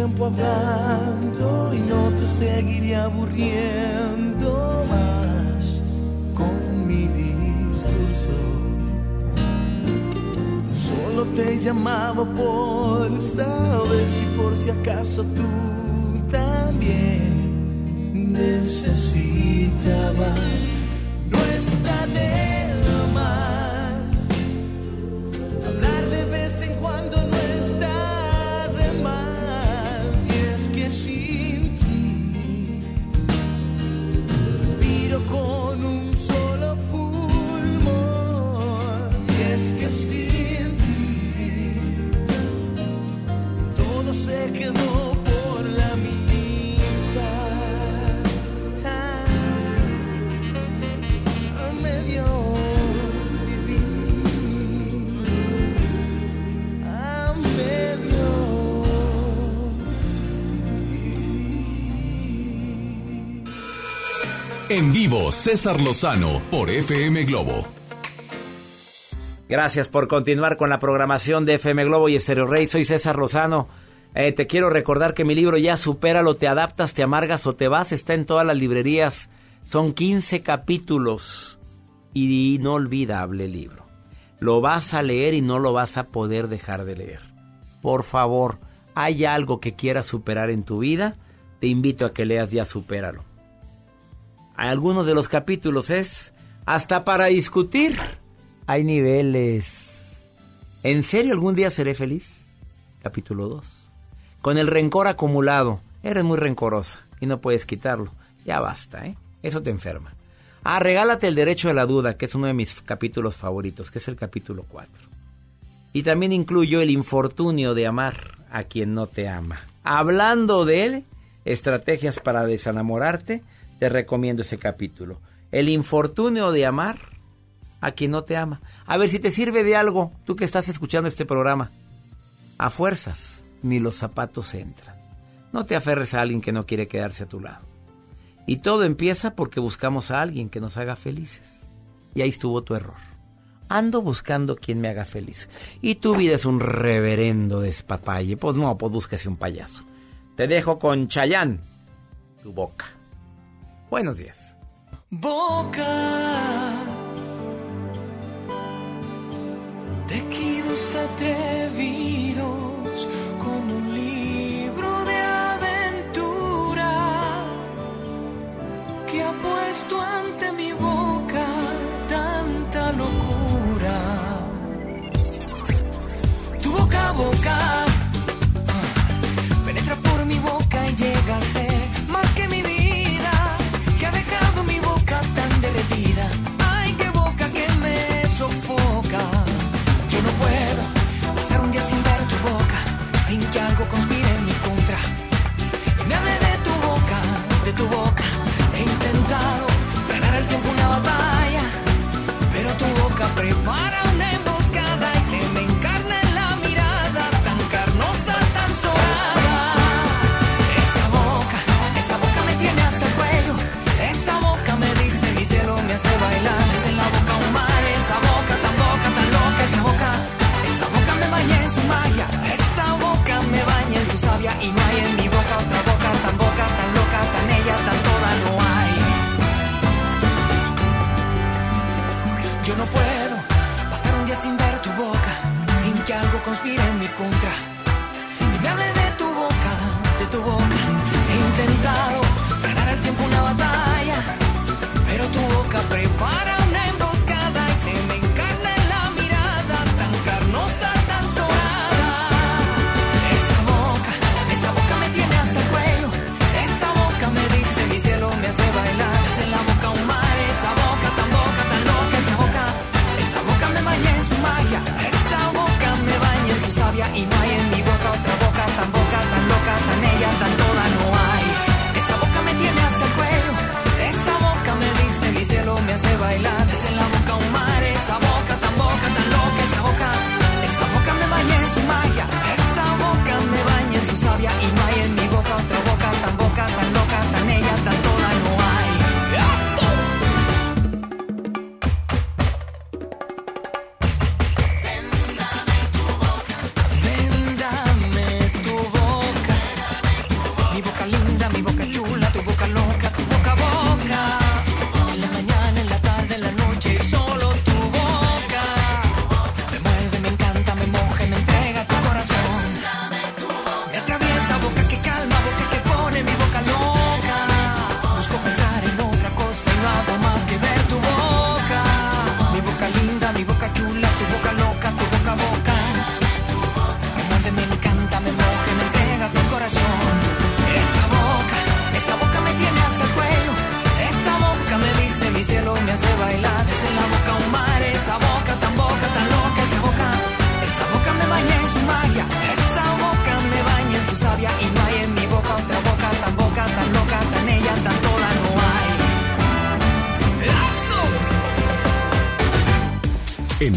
tiempo hablando y no te seguiré aburriendo más con mi discurso. Solo te llamaba por saber si por si acaso tú
vivo, César Lozano por FM Globo.
Gracias por continuar con la programación de FM Globo y Estéreo Rey. Soy César Lozano. Eh, te quiero recordar que mi libro ya Supéralo, te adaptas, te amargas o te vas. Está en todas las librerías. Son 15 capítulos. Y inolvidable libro. Lo vas a leer y no lo vas a poder dejar de leer. Por favor, ¿hay algo que quieras superar en tu vida? Te invito a que leas ya Supéralo. Algunos de los capítulos es hasta para discutir. Hay niveles. ¿En serio algún día seré feliz? Capítulo 2. Con el rencor acumulado. Eres muy rencorosa y no puedes quitarlo. Ya basta, ¿eh? Eso te enferma. Ah, regálate el derecho a la duda, que es uno de mis capítulos favoritos, que es el capítulo 4. Y también incluyo el infortunio de amar a quien no te ama. Hablando de él, estrategias para desenamorarte, te recomiendo ese capítulo. El infortunio de amar a quien no te ama. A ver si te sirve de algo, tú que estás escuchando este programa. A fuerzas, ni los zapatos entran. No te aferres a alguien que no quiere quedarse a tu lado. Y todo empieza porque buscamos a alguien que nos haga felices. Y ahí estuvo tu error. Ando buscando quien me haga feliz. Y tu vida es un reverendo despapalle. Pues no, pues búsquese un payaso. Te dejo con Chayán, tu boca. Buenos días.
Boca Tequidos atrevidos como un libro de aventura que ha puesto ante mi boca tanta locura. Tu boca boca
Para una emboscada y se me encarna en la mirada tan carnosa, tan zoada. Esa boca, esa boca me tiene hasta el cuello. Esa boca me dice mi cielo, me hace bailar. Es en la boca humana. Esa boca, tan boca, tan loca. Esa boca, esa boca me baña en su magia. Esa boca me baña en su savia. Y no hay en mi boca otra boca, tan boca, tan loca. Tan ella, tan toda lo hay. Yo no puedo. Algo conspira en mi contra. Y me hable de tu boca, de tu boca. He intentado ganar al tiempo una batalla, pero tu boca
prepara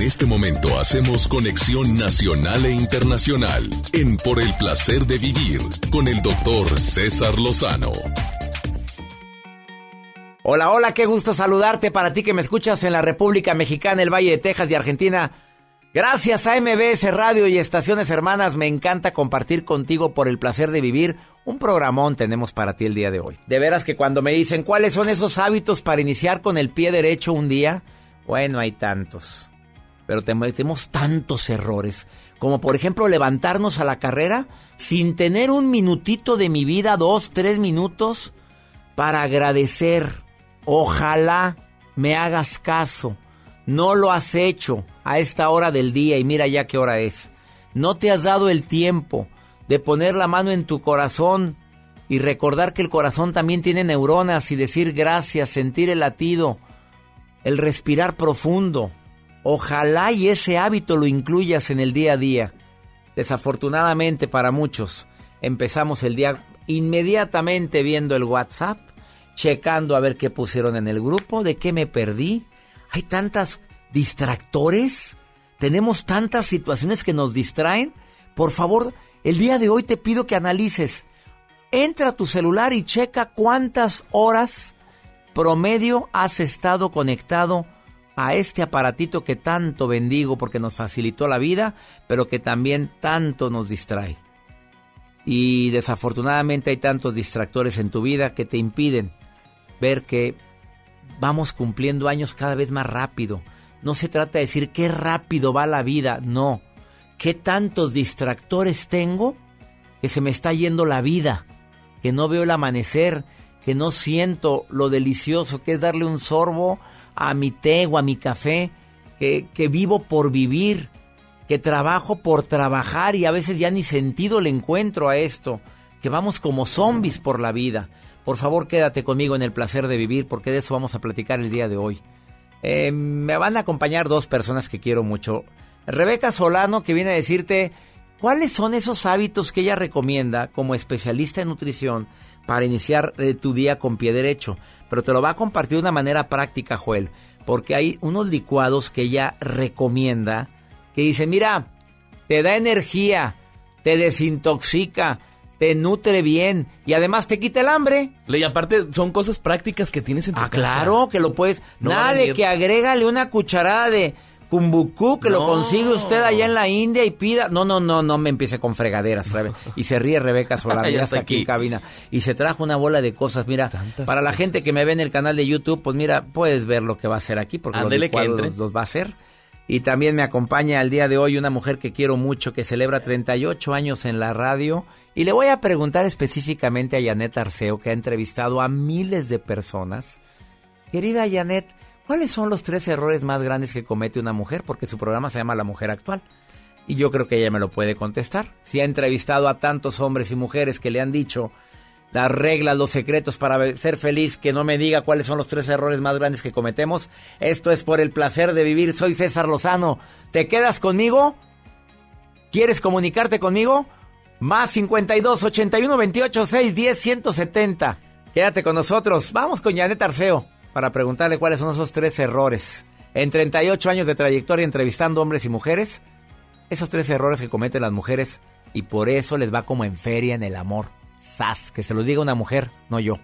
este momento hacemos conexión nacional e internacional en Por el placer de vivir con el doctor César Lozano.
Hola, hola, qué gusto saludarte para ti que me escuchas en la República Mexicana, el Valle de Texas y Argentina. Gracias a MBS Radio y Estaciones Hermanas, me encanta compartir contigo por el placer de vivir. Un programón tenemos para ti el día de hoy. De veras que cuando me dicen cuáles son esos hábitos para iniciar con el pie derecho un día, bueno, hay tantos. Pero tenemos tantos errores, como por ejemplo levantarnos a la carrera sin tener un minutito de mi vida, dos, tres minutos, para agradecer. Ojalá me hagas caso. No lo has hecho a esta hora del día y mira ya qué hora es. No te has dado el tiempo de poner la mano en tu corazón y recordar que el corazón también tiene neuronas y decir gracias, sentir el latido, el respirar profundo. Ojalá y ese hábito lo incluyas en el día a día. Desafortunadamente para muchos, empezamos el día inmediatamente viendo el WhatsApp, checando a ver qué pusieron en el grupo, de qué me perdí. Hay tantas distractores, tenemos tantas situaciones que nos distraen. Por favor, el día de hoy te pido que analices. Entra a tu celular y checa cuántas horas promedio has estado conectado a este aparatito que tanto bendigo porque nos facilitó la vida, pero que también tanto nos distrae. Y desafortunadamente hay tantos distractores en tu vida que te impiden ver que vamos cumpliendo años cada vez más rápido. No se trata de decir qué rápido va la vida, no. ¿Qué tantos distractores tengo que se me está yendo la vida? Que no veo el amanecer, que no siento lo delicioso que es darle un sorbo a mi té o a mi café, que, que vivo por vivir, que trabajo por trabajar y a veces ya ni sentido le encuentro a esto, que vamos como zombies por la vida. Por favor, quédate conmigo en el placer de vivir porque de eso vamos a platicar el día de hoy. Eh, me van a acompañar dos personas que quiero mucho. Rebeca Solano, que viene a decirte cuáles son esos hábitos que ella recomienda como especialista en nutrición para iniciar eh, tu día con pie derecho. Pero te lo va a compartir de una manera práctica, Joel, porque hay unos licuados que ella recomienda que dice, mira, te da energía, te desintoxica, te nutre bien y además te quita el hambre.
Y aparte son cosas prácticas que tienes en tu
Ah,
casa.
claro, que lo puedes.
No ir-
que agrégale una cucharada de cumbucú que lo consigue usted allá en la India y pida. No, no, no, no me empiece con fregaderas, Rebe. Y se ríe Rebeca (laughs)
está
está aquí en cabina. Y se trajo una bola de cosas. Mira, para la gente que me ve en el canal de YouTube, pues mira, puedes ver lo que va a hacer aquí porque los licuados
entre.
los, los va a hacer. Y también me acompaña al día de hoy una mujer que quiero mucho, que celebra 38 años en la radio. Y le voy a preguntar específicamente a Janet Arceo, que ha entrevistado a miles de personas. Querida Janet, ¿cuáles son los tres errores más grandes que comete una mujer? Porque su programa se llama La Mujer Actual. Y yo creo que ella me lo puede contestar. Si ha entrevistado a tantos hombres y mujeres que le han dicho las reglas, los secretos para ser feliz, que no me diga cuáles son los tres errores más grandes que cometemos. Esto es por el placer de vivir. Soy César Lozano. ¿Te quedas conmigo? ¿Quieres comunicarte conmigo? Más 52 81 28 6 10 170. Quédate con nosotros. Vamos con Janet Arceo para preguntarle cuáles son esos tres errores. En 38 años de trayectoria entrevistando hombres y mujeres, esos tres errores que cometen las mujeres y por eso les va como en feria en el amor. Sas, que se los diga una mujer, no yo.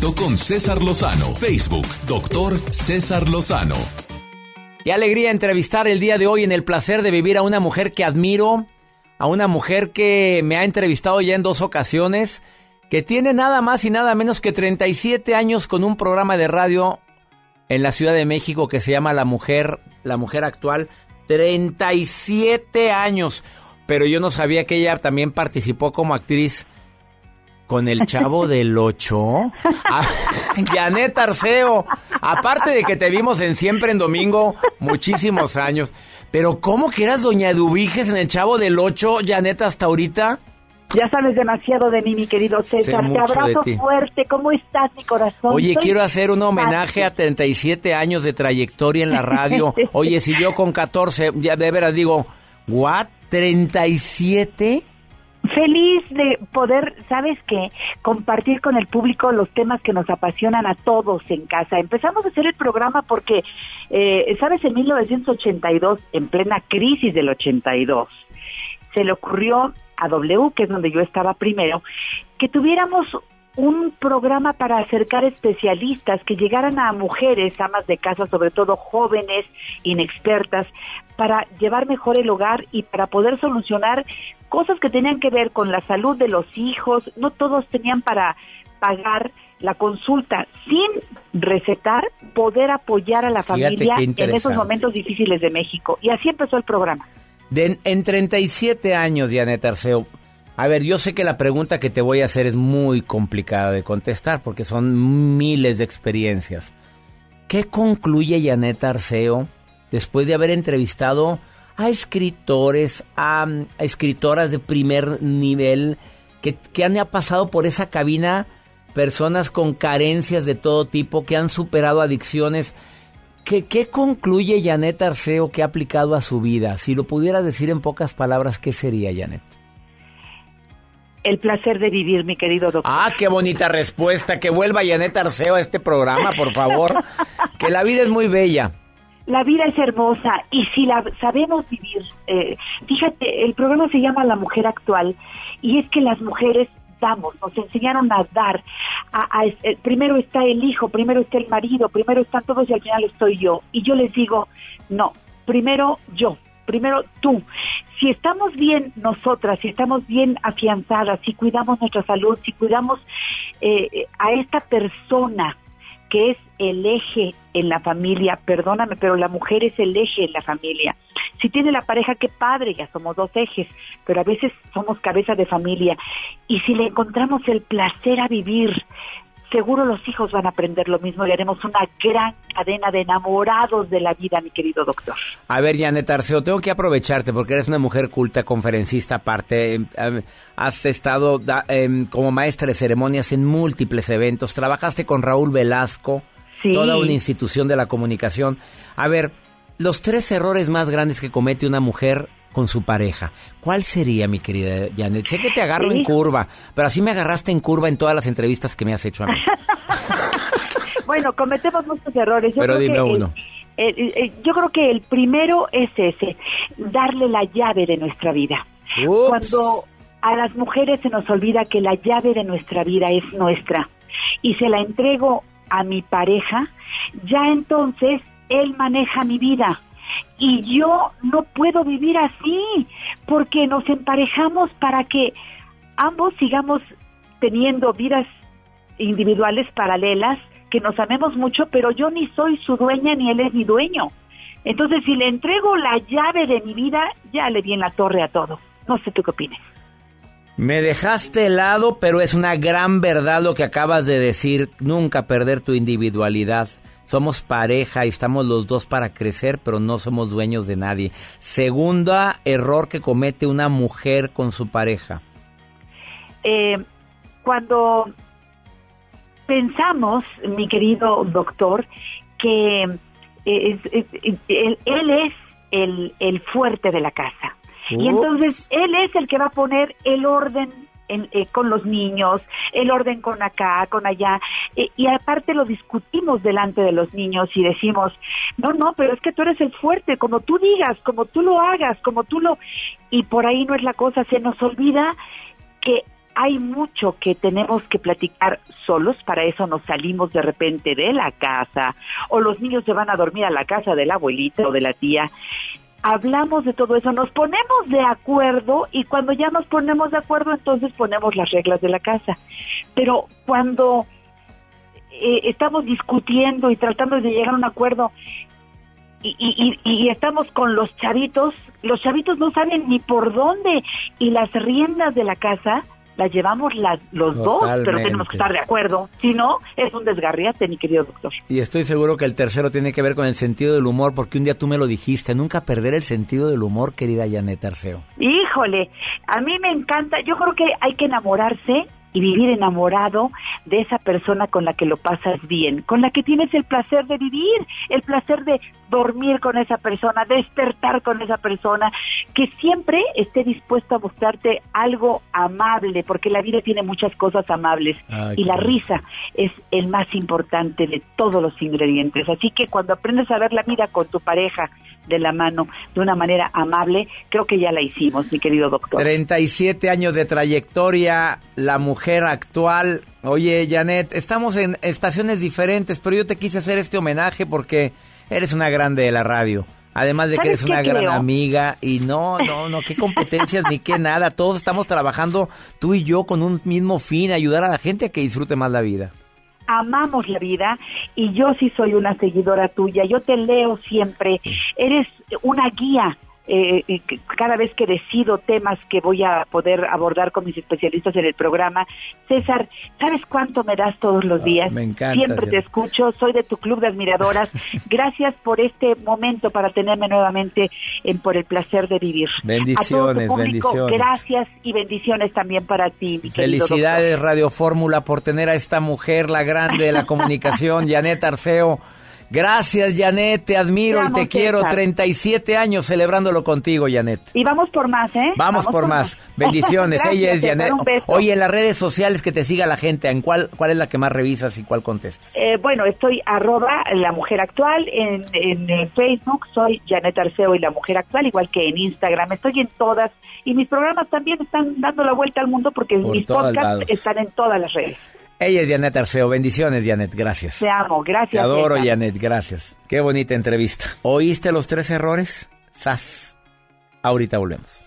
Con
César Lozano. Facebook, doctor César Lozano.
Qué alegría entrevistar el día de hoy en el placer de vivir a una mujer que admiro, a una mujer que me ha entrevistado ya en dos ocasiones, que tiene nada más y nada menos que 37 años con un programa de radio en la Ciudad de México que se llama La Mujer, La Mujer Actual. 37 años. Pero yo no sabía que ella también participó como actriz con el chavo del 8. Ah, (laughs) Janet Arceo. Aparte de que te vimos en Siempre en Domingo muchísimos años. Pero ¿cómo que eras doña Eduviges en el chavo del 8, Janet, hasta ahorita?
Ya sabes demasiado de mí, mi querido César.
mucho
Te abrazo fuerte. ¿Cómo estás, mi corazón?
Oye, quiero hacer un homenaje a 37 años de trayectoria en la radio. (laughs) Oye, si yo con 14, ya de veras digo, ¿what? ¿37?
Feliz de poder, ¿sabes qué? Compartir con el público los temas que nos apasionan a todos en casa. Empezamos a hacer el programa porque, eh, ¿sabes? En 1982, en plena crisis del 82, se le ocurrió a W, que es donde yo estaba primero, que tuviéramos un programa para acercar especialistas que llegaran a mujeres, amas de casa, sobre todo jóvenes, inexpertas, para llevar mejor el hogar y para poder solucionar cosas que tenían que ver con la salud de los hijos. No todos tenían para pagar la consulta sin recetar, poder apoyar a la
Fíjate
familia en esos momentos difíciles de México. Y así empezó el programa.
De, en 37 años, Janet Arceo. A ver, yo sé que la pregunta que te voy a hacer es muy complicada de contestar porque son miles de experiencias. ¿Qué concluye Janet Arceo después de haber entrevistado a escritores, a, a escritoras de primer nivel que, que han pasado por esa cabina, personas con carencias de todo tipo, que han superado adicciones? ¿Qué, qué concluye Janet Arceo que ha aplicado a su vida? Si lo pudiera decir en pocas palabras, ¿qué sería, Janet?
El placer de vivir, mi querido doctor.
Ah, qué bonita respuesta. Que vuelva Janet Arceo a este programa, por favor. (laughs) que la vida es muy bella.
La vida es hermosa y si la sabemos vivir, eh, fíjate, el programa se llama La Mujer Actual y es que las mujeres damos, nos enseñaron a dar. A, a- eh, primero está el hijo, primero está el marido, primero están todos y al final estoy yo. Y yo les digo, no, primero yo, primero tú. Si estamos bien nosotras, si estamos bien afianzadas, si cuidamos nuestra salud, si cuidamos eh, eh, a esta persona que es el eje en la familia, perdóname, pero la mujer es el eje en la familia. Si tiene la pareja, qué padre, ya somos dos ejes, pero a veces somos cabeza de familia. Y si le encontramos el placer a vivir, seguro los hijos van a aprender lo mismo y haremos una gran cadena de enamorados de la vida, mi querido doctor.
A ver, Janet Arceo, tengo que aprovecharte porque eres una mujer culta, conferencista aparte. eh, has estado em, como maestra de ceremonias en múltiples eventos. Trabajaste con Raúl Velasco,
Sí.
toda una institución de la comunicación. A ver, los tres errores más grandes que comete una mujer con su pareja. ¿Cuál sería, mi querida Janet? Sé que te agarro en curva, pero así me agarraste en curva en todas las entrevistas que me has hecho a mí. (laughs)
Bueno, cometemos muchos errores. Yo
Pero dime
que el-
uno.
el- el- yo creo que el primero es ese, darle la llave de nuestra vida.
Ups.
Cuando a las mujeres se nos olvida que la llave de nuestra vida es nuestra y se la entrego a mi pareja, ya entonces él maneja mi vida. Y yo no puedo vivir así, porque nos emparejamos para que ambos sigamos teniendo vidas individuales paralelas, que nos amemos mucho, pero yo ni soy su dueña ni él es mi dueño. Entonces, si le entrego la llave de mi vida, ya le di en la torre a todo. No sé tú qué opinas.
Me dejaste helado, pero es una gran verdad lo que acabas de decir. Nunca perder tu individualidad. Somos pareja y estamos los dos para crecer, pero no somos dueños de nadie. Segunda error que comete una mujer con su pareja.
Eh, cuando pensamos, mi querido doctor, que eh, es- es- él, él es el, el fuerte de la casa. Y entonces él es el que va a poner el orden en- eh, con los niños, el orden con acá, con allá, eh, y aparte lo discutimos delante de los niños y decimos, no, no, pero es que tú eres el fuerte, como tú digas, como tú lo hagas, como tú lo... Y por ahí no es la cosa, se nos olvida que hay mucho que tenemos que platicar solos, para eso nos salimos de repente de la casa, o los niños se van a dormir a la casa de la abuelita o de la tía. Hablamos de todo eso, nos ponemos de acuerdo y cuando ya nos ponemos de acuerdo entonces ponemos las reglas de la casa. Pero cuando eh, estamos discutiendo y tratando de llegar a un acuerdo y, y, y, y estamos con los chavitos, los chavitos no saben ni por dónde y las riendas de la casa las llevamos las, los dos, pero tenemos que estar de acuerdo. Si no, es un desgarriate, mi querido doctor.
Y estoy seguro que el tercero tiene que ver con el sentido del humor, porque un día tú me lo dijiste, nunca perder el sentido del humor, querida Janet Arceo.
Híjole, a mí me encanta, yo creo que hay que enamorarse y vivir enamorado de esa persona con la que lo pasas bien, con la que tienes el placer de vivir, el placer de dormir con esa persona, despertar con esa persona, que siempre esté dispuesto a mostrarte algo amable, porque la vida tiene muchas cosas amables
Ay,
y la risa es el más importante de todos los ingredientes. Así que cuando aprendes a ver la vida con tu pareja de la mano de una manera amable, creo que ya la hicimos, mi querido doctor.
37 años de trayectoria, la mujer actual. Oye, Janet, estamos en estaciones diferentes, pero yo te quise hacer este homenaje porque eres una grande de la radio. Además de que
¿Sabes
eres una gran
creo?
amiga y no, no, no, qué competencias ni qué nada. Todos estamos trabajando, tú y yo, con un mismo fin, ayudar a la gente a que disfrute más la vida.
Amamos la vida y yo sí soy una seguidora tuya, yo te leo siempre, eres una guía. Eh, cada vez que decido temas que voy a poder abordar con mis especialistas en el programa, César, ¿sabes cuánto me das todos los días?
Ah, me encanta,
Siempre te escucho, soy de tu club de admiradoras. (laughs) Gracias por este momento para tenerme nuevamente en Por el placer de vivir. a todo tu
Bendiciones,
público,
bendiciones.
gracias y bendiciones también para ti, mi doctor.
Felicidades Radio Fórmula por tener a esta mujer, la grande de la comunicación, (laughs) Janet Arceo. Gracias, Janet, te admiro
Te
y
amo,
te quiero.
César.
37 años celebrándolo contigo, Janet.
Y vamos por más, ¿eh?
Vamos, por más. Bendiciones. (laughs)
Gracias,
Ella es Janet. Oye, en las redes sociales que te siga la gente, ¿en cuál, cuál es la que más revisas y cuál contestas?
Eh, bueno, estoy arroba la mujer actual en, en, eh, Facebook, soy Janet Arceo y la mujer actual, igual que en Instagram, estoy en todas y mis programas también están dando la vuelta al mundo porque
Por
mis podcasts
lados.
están en todas las redes.
Ella es Janet Arceo. Bendiciones, Janet. Gracias.
Te amo,
Te
gracias.
adoro,
César.
Janet. Gracias. Qué bonita entrevista. ¿Oíste los tres errores? Sas. Ahorita volvemos.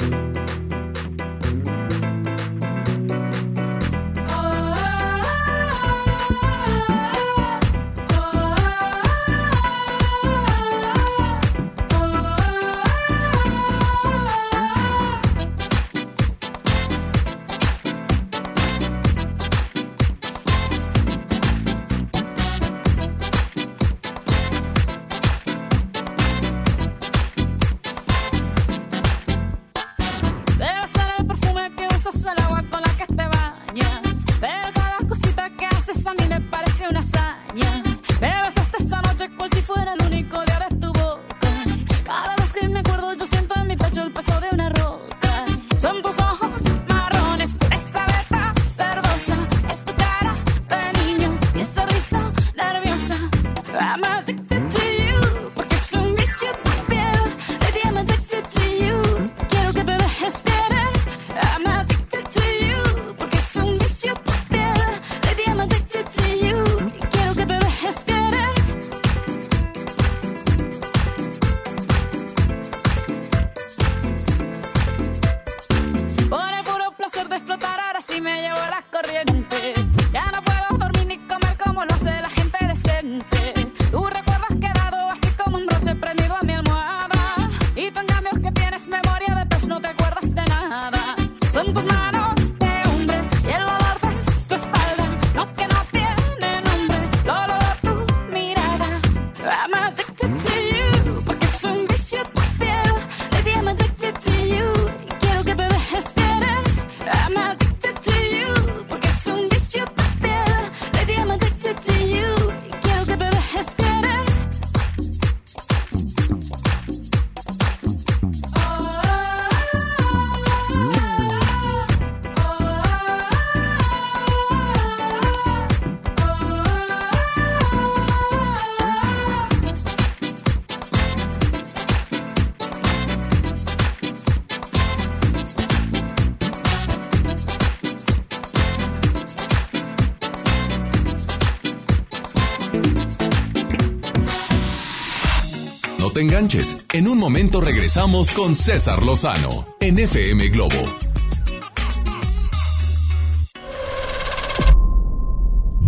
Te
enganches. En un momento regresamos con César Lozano en FM Globo.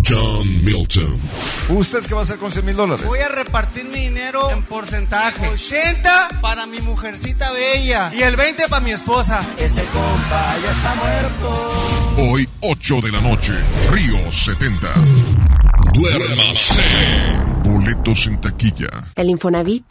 John Milton.
¿Usted qué va a hacer con 100 mil dólares?
Voy a repartir mi dinero en porcentaje. 80 para mi mujercita bella y el 20 para mi esposa. Ese compa ya está muerto.
Hoy, 8 de la noche, Río 70. Duérmase. Boletos en taquilla.
El Infonavit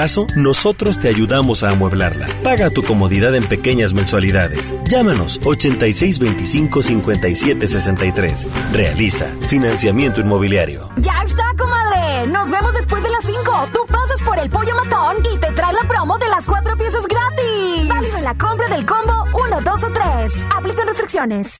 nosotros te ayudamos a amueblarla. Paga tu comodidad en pequeñas mensualidades. Llámanos 8625-5763. Realiza financiamiento inmobiliario.
¡Ya está, comadre! Nos vemos después de las 5. Tú pasas por el pollo matón y te trae la promo de las cuatro piezas gratis. Válido en la compra del combo 1, 2 o 3. Aplican restricciones.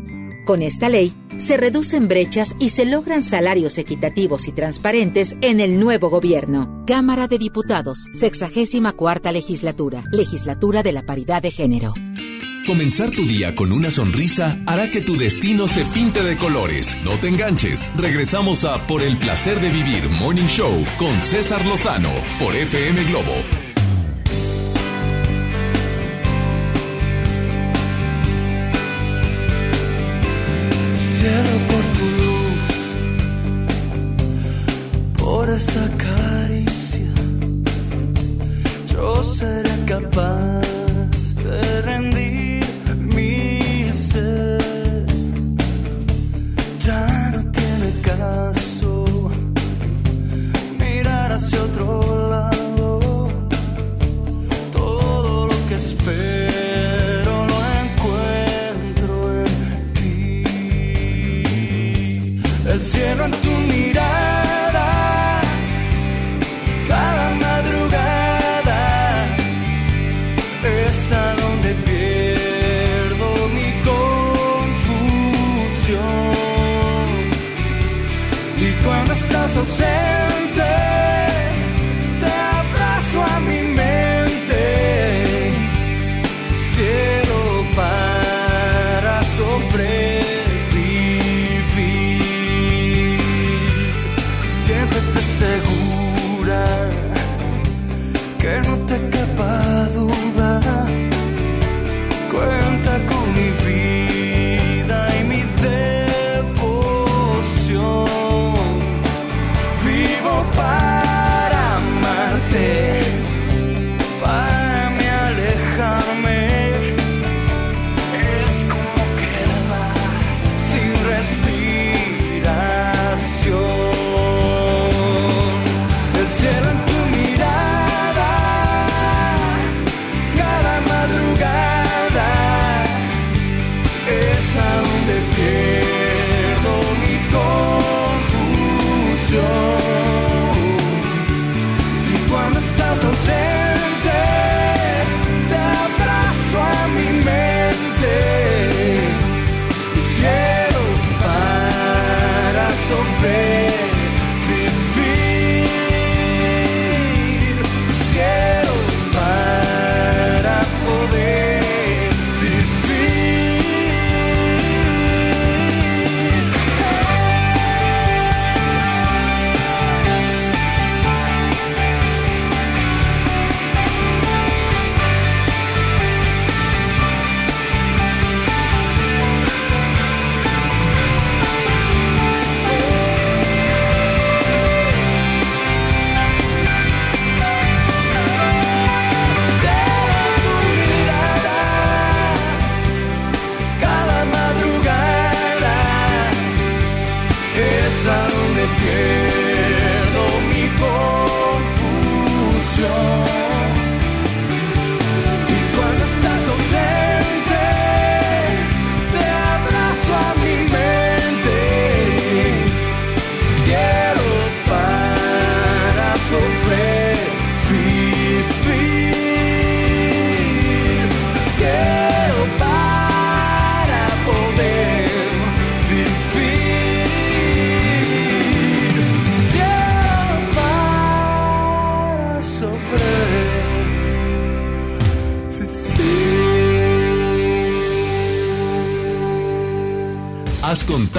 Con esta ley se reducen brechas y se logran salarios equitativos y transparentes en el nuevo gobierno. Cámara de Diputados, 64 legislatura, legislatura de la paridad de género.
Comenzar tu día con una sonrisa hará que tu destino se pinte de colores. No te enganches. Regresamos a Por el placer de vivir Morning Show con César Lozano por FM Globo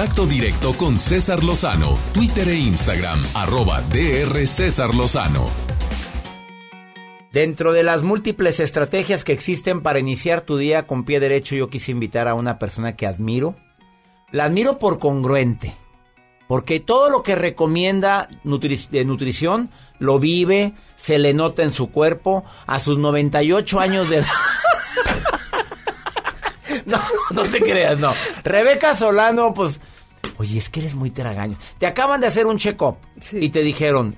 contacto directo con César Lozano, Twitter e Instagram, arroba DR César Lozano.
Dentro de las múltiples estrategias que existen para iniciar tu día con pie derecho, yo quise invitar a una persona que admiro. La admiro por congruente, porque todo lo que recomienda de nutrición lo vive, se le nota en su cuerpo a sus 98 años de edad. (laughs) No, no te creas, no. Rebeca Solano, pues, oye, es que eres muy tragaño. Te acaban de hacer un check-up y te dijeron,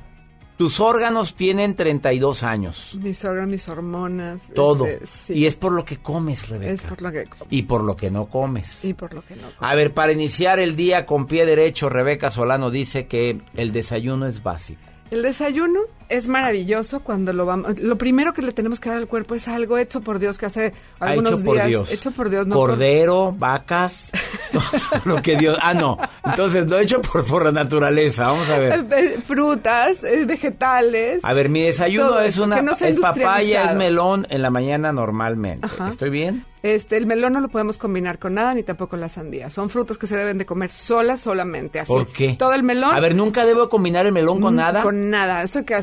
tus órganos tienen 32 años.
Mis órganos, mis hormonas.
Todo.
este, sí.
Y es por lo que comes, Rebeca.
Es por lo que como.
Y por lo que no comes.
Y por lo que no.
A ver, para iniciar el día con pie derecho, Rebeca Solano dice que el desayuno es básico.
El desayuno es maravilloso cuando lo vamos. Lo primero que le tenemos que dar al cuerpo es algo hecho por Dios que hace
Ha
algunos
hecho por
días.
Dios.
Hecho por Dios, no por-
Cordero, vacas, (laughs) lo que Dios... Ah, no. Entonces, lo hecho por, por la naturaleza. Vamos a ver.
Eh, frutas, eh, vegetales.
A ver, mi desayuno
Todo
es una
no
es papaya, es melón en la mañana normalmente.
Ajá.
¿Estoy bien?
Este, el melón no lo podemos combinar con nada ni tampoco la sandía. Son frutas que se deben de comer solas, solamente. Así.
¿Por qué?
Todo el melón.
A ver, nunca debo combinar el melón con nada.
Con nada. Eso que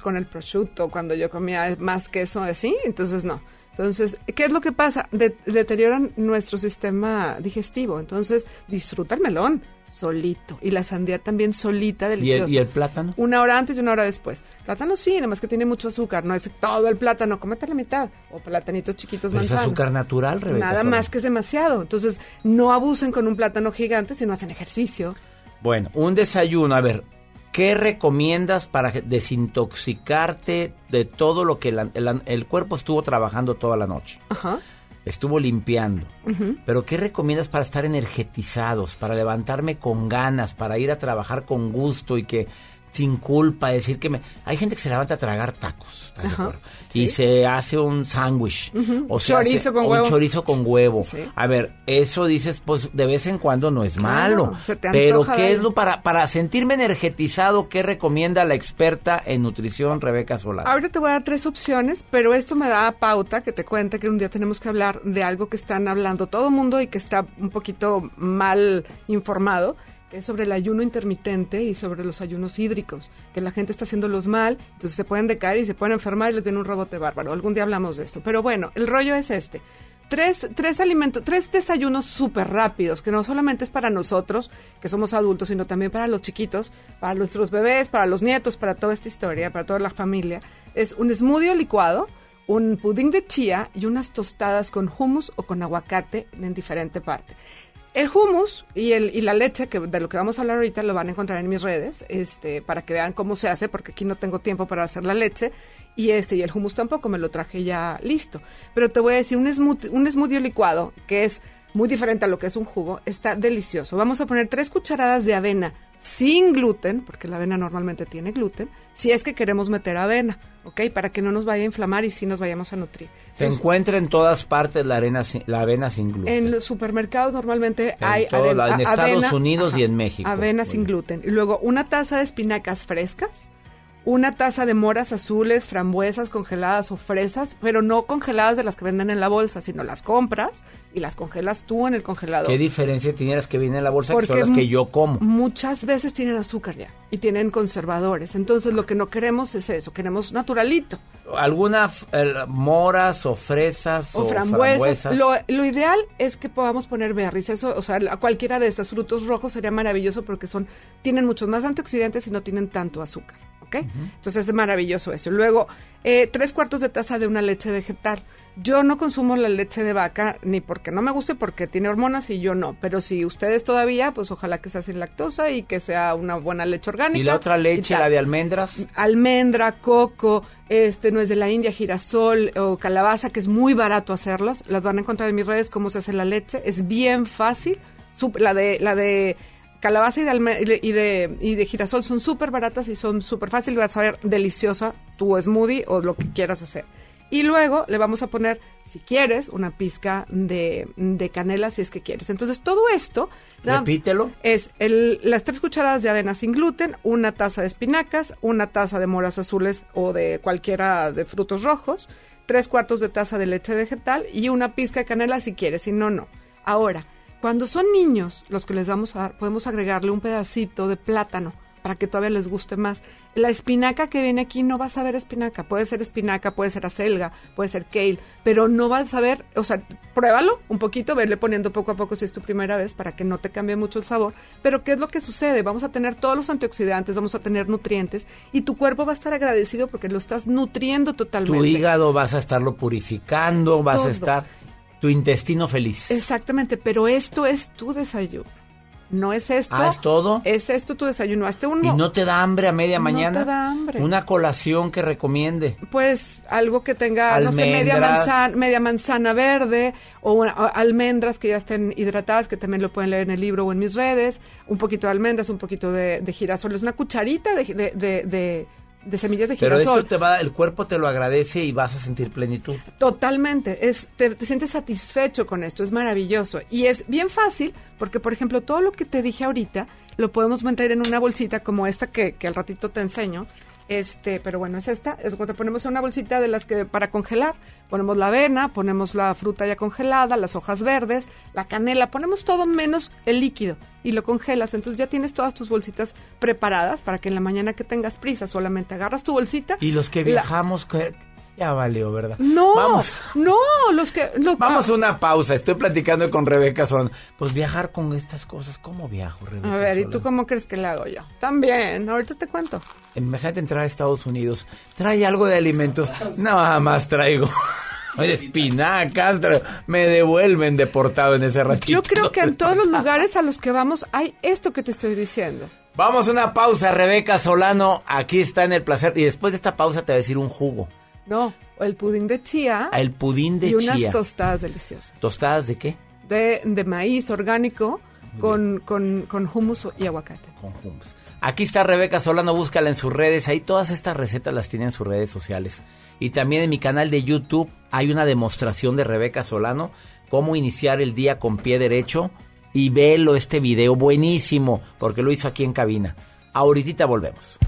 con el prosciutto cuando yo comía más queso así, entonces no. Entonces, ¿qué es lo que pasa? De- deterioran nuestro sistema digestivo. Entonces, disfruta el melón solito. Y la sandía también solita,
¿Y
deliciosa.
el, y el plátano?
Una hora antes y una hora después. Plátano sí, nada más que tiene mucho azúcar. No es todo el plátano, cómete la mitad. O platanitos chiquitos
Pero es azúcar natural, Rebeca.
Nada más que es demasiado. Entonces, no abusen con un plátano gigante si no hacen ejercicio.
Bueno, un desayuno, a ver, ¿qué recomiendas para desintoxicarte de todo lo que el, el cuerpo estuvo trabajando toda la noche?
Ajá.
Estuvo limpiando. Pero ¿qué recomiendas para estar energetizados, para levantarme con ganas, para ir a trabajar con gusto y que sin culpa, decir que me... Hay gente que se levanta a tragar tacos, ¿estás de
Ajá,
acuerdo?
sí.
Y se hace un sándwich. O se
chorizo
hace
con
un
huevo.
chorizo con huevo.
Sí.
A ver, eso dices, pues de vez en cuando no es
Claro,
malo.
se te
Pero ¿qué es lo para, para sentirme energetizado? ¿Qué recomienda la experta en nutrición Rebeca Solano?
Ahorita te voy a dar tres opciones, pero esto me da pauta que te cuente que un día tenemos que hablar de algo que están hablando todo el mundo y que está un poquito mal informado, es sobre el ayuno intermitente y sobre los ayunos hídricos, que la gente está haciéndolos mal, entonces se pueden decaer y se pueden enfermar y les viene un rebote bárbaro. Algún día hablamos de esto. Pero bueno, el rollo es este. Tres, tres alimentos, tres desayunos súper rápidos, que no solamente es para nosotros, que somos adultos, sino también para los chiquitos, para nuestros bebés, para los nietos, para toda esta historia, para toda la familia. Es un smoothie licuado, un pudín de chía y unas tostadas con hummus o con aguacate en diferente parte. El hummus y, el, y la leche, que de lo que vamos a hablar ahorita, lo van a encontrar en mis redes, este, para que vean cómo se hace, porque aquí no tengo tiempo para hacer la leche. Y este, y el hummus tampoco, me lo traje ya listo. Pero te voy a decir, un smoothie, un smoothie licuado, que es muy diferente a lo que es un jugo, está delicioso. Vamos a poner tres cucharadas de avena sin gluten, porque la avena normalmente tiene gluten, si es que queremos meter avena, ¿ok? Para que no nos vaya a inflamar y sí nos vayamos a nutrir.
Se
Entonces,
encuentra en todas partes la, arena sin- la avena sin gluten.
en los supermercados normalmente
En
hay
todo la- en Estados Unidos y en México.
Avena sin gluten. Y luego una taza de espinacas frescas, una taza de moras azules, frambuesas congeladas o fresas, pero no congeladas de las que venden en la bolsa, sino las compras y las congelas tú en el congelador.
¿Qué diferencia tiene las que vienen en la bolsa que son
Porque
las que yo como?
Muchas veces tienen azúcar ya y tienen conservadores. Entonces lo que no queremos es eso, queremos naturalito.
¿Algunas moras o fresas o,
o frambuesas.
frambuesas?
Lo, lo ideal es que podamos poner berries. Eso, o sea, cualquiera de estos frutos rojos sería maravilloso porque son, tienen muchos más antioxidantes y no tienen tanto azúcar. ¿Ok? Entonces es maravilloso eso. Luego, eh, tres cuartos de taza de una leche vegetal. Yo no consumo la leche de vaca ni porque no me guste, porque tiene hormonas y yo no. Pero si ustedes todavía, pues ojalá que sea sin lactosa y que sea una buena leche orgánica.
¿Y la otra leche, la de almendras?
almendra, coco, este no es de la India, girasol o calabaza, que es muy barato hacerlas. Las van a encontrar en mis redes cómo se hace la leche. Es bien fácil. La de la de calabaza y de, alme- y de, y de, y de girasol son súper baratas y son súper fáciles. Vas a ver deliciosa tu smoothie o lo que quieras hacer. Y luego le vamos a poner, si quieres, una pizca de, de canela, si es que quieres. Entonces, todo esto...
Repítelo.
es el- las tres cucharadas de avena sin gluten, una taza de espinacas, una taza de moras azules o de cualquiera de frutos rojos, tres cuartos de taza de leche vegetal y una pizca de canela si quieres, si no, no. Ahora, Cuando son niños, los que les vamos a dar, podemos agregarle un pedacito de plátano para que todavía les guste más. La espinaca que viene aquí no vas a ver espinaca. Puede ser espinaca, puede ser acelga, puede ser kale, pero no vas a ver, o sea, pruébalo un poquito, verle poniendo poco a poco si es tu primera vez para que no te cambie mucho el sabor. Pero ¿qué es lo que sucede? Vamos a tener todos los antioxidantes, vamos a tener nutrientes y tu cuerpo va a estar agradecido porque lo estás nutriendo totalmente.
Tu hígado vas a estarlo purificando, vas
Todo.
a estar tu intestino feliz.
Exactamente, pero esto es tu desayuno. No es esto.
Ah, ¿es todo?
Es esto tu desayuno. Hazte uno.
¿Y no te da hambre a media
No
mañana?
te da hambre.
Una colación que recomiende.
Pues algo que tenga, no sé, media manzana, media manzana verde o, una- o almendras que ya estén hidratadas, que también lo pueden leer en el libro o en mis redes. Un poquito de almendras, un poquito de, de girasoles, una cucharita de, de, de- de- semillas de
Pero
girasol.
esto te va, el cuerpo te lo agradece y vas a sentir plenitud.
Totalmente, es, te, te sientes satisfecho con esto, es maravilloso. Y es bien fácil, porque por ejemplo, todo lo que te dije ahorita, lo podemos meter en una bolsita como esta que, que al ratito te enseño. Este, pero bueno, es esta, es cuando ponemos en una bolsita de las que para congelar, ponemos la avena, ponemos la fruta ya congelada, las hojas verdes, la canela, ponemos todo menos el líquido y lo congelas, entonces ya tienes todas tus bolsitas preparadas para que en la mañana que tengas prisa solamente agarras tu bolsita.
Y los que viajamos, ya valió, ¿verdad?
no,
Vamos.
no, los que... lo-
Vamos a una pausa. Estoy platicando con Rebeca Son. Pues viajar con estas cosas, ¿cómo viajo, Rebeca?
A ver, ¿y
Solano?
tú cómo crees que le hago yo? También, ahorita te cuento.
Imagínate entrar a Estados Unidos. Trae algo de alimentos. Nada más traigo. (laughs) Espinacas, me devuelven deportado en ese ratito.
Yo creo que en (laughs) todos los lugares a los que vamos hay esto que te estoy diciendo.
Vamos a una pausa, Rebeca Solano. Aquí está en el placer. Y después de esta pausa te voy a decir un jugo.
No, el pudín de chía
El pudín de
y unas
chía.
tostadas deliciosas.
¿Tostadas de qué?
De, de maíz orgánico con, con, con hummus y aguacate.
Con hummus. Aquí está Rebeca Solano, búscala en sus redes. Ahí todas estas recetas las tiene en sus redes sociales. Y también en mi canal de YouTube hay una demostración de Rebeca Solano, cómo iniciar el día con pie derecho. Y velo este video, buenísimo, porque lo hizo aquí en cabina. Ahorita volvemos.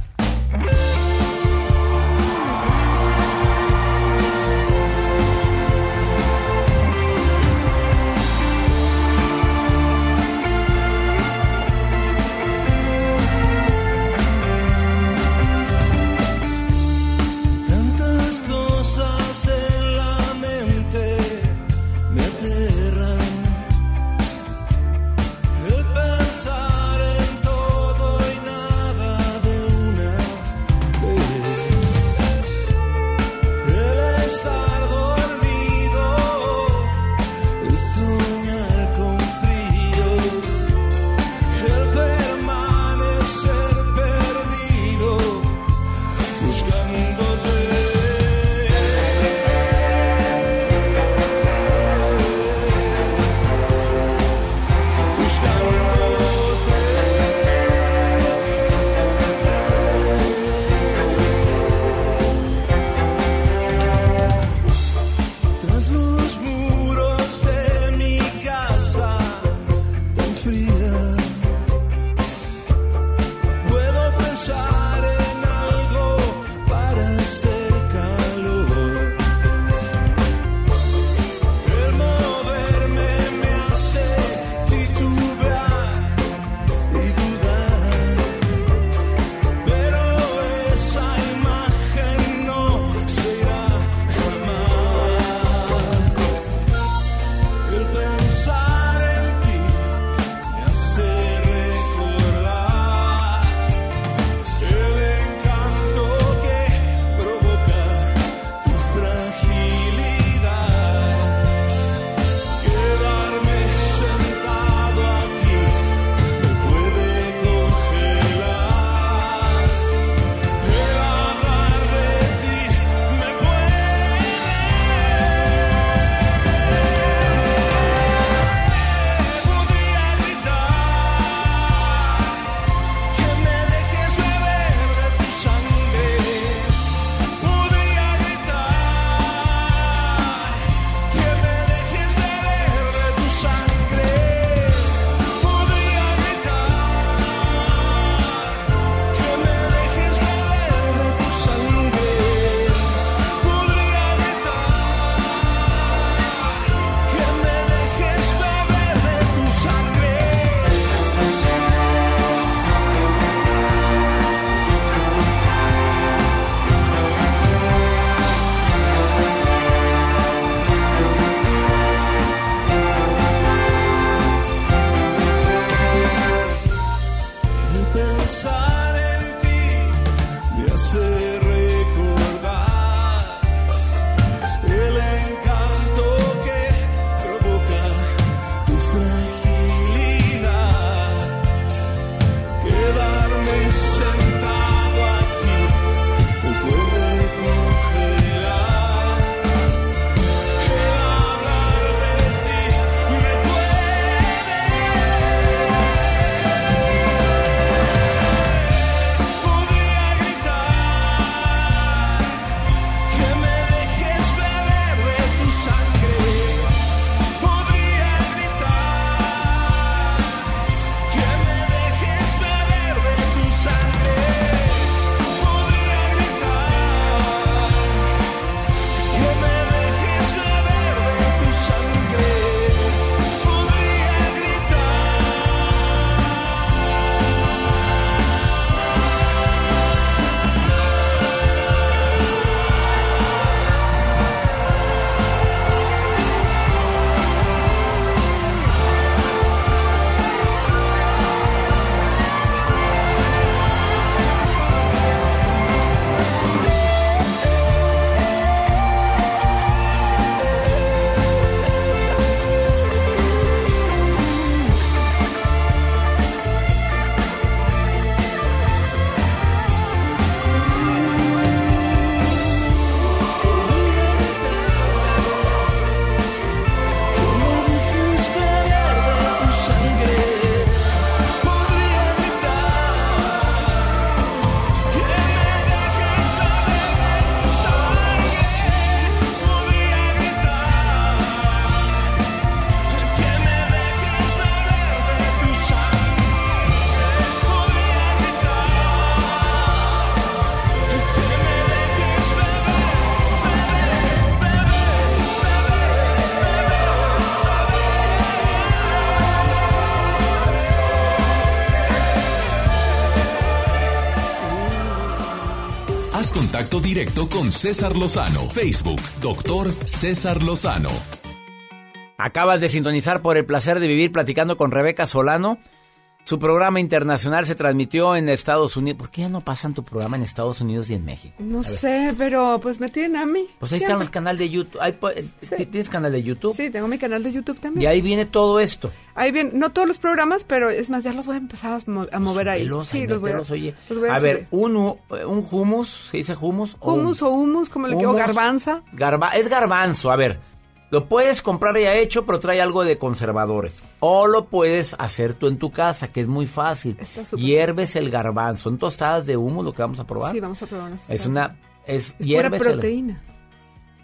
Directo con César Lozano. Facebook, doctor César Lozano.
Acabas de sintonizar por el placer de vivir platicando con Rebeca Solano. Su programa internacional se transmitió en Estados Unidos. ¿Por qué ya no pasan tu programa en Estados Unidos y en México?
No sé, pero pues me tienen a mí.
Pues ahí están los canales de YouTube. Ahí, ¿Tienes canal de YouTube?
Sí, tengo mi canal de YouTube también.
Y ahí viene todo esto.
Ahí viene, no todos los programas, pero es más, ya los voy a empezar a, mover ahí.
sí, los voy a, los oye. a, ver, un, un hummus, ¿se dice hummus?
Hummus o, hummus, como le quiero, garbanza.
Garba, es garbanzo, a ver. Lo puedes comprar ya hecho, pero trae algo de conservadores. O lo puedes hacer tú en tu casa, que es muy fácil. Hierves el garbanzo. ¿En tostadas de humo lo que vamos a probar?
Sí, vamos a probar
Es una... Es,
es hierves proteína.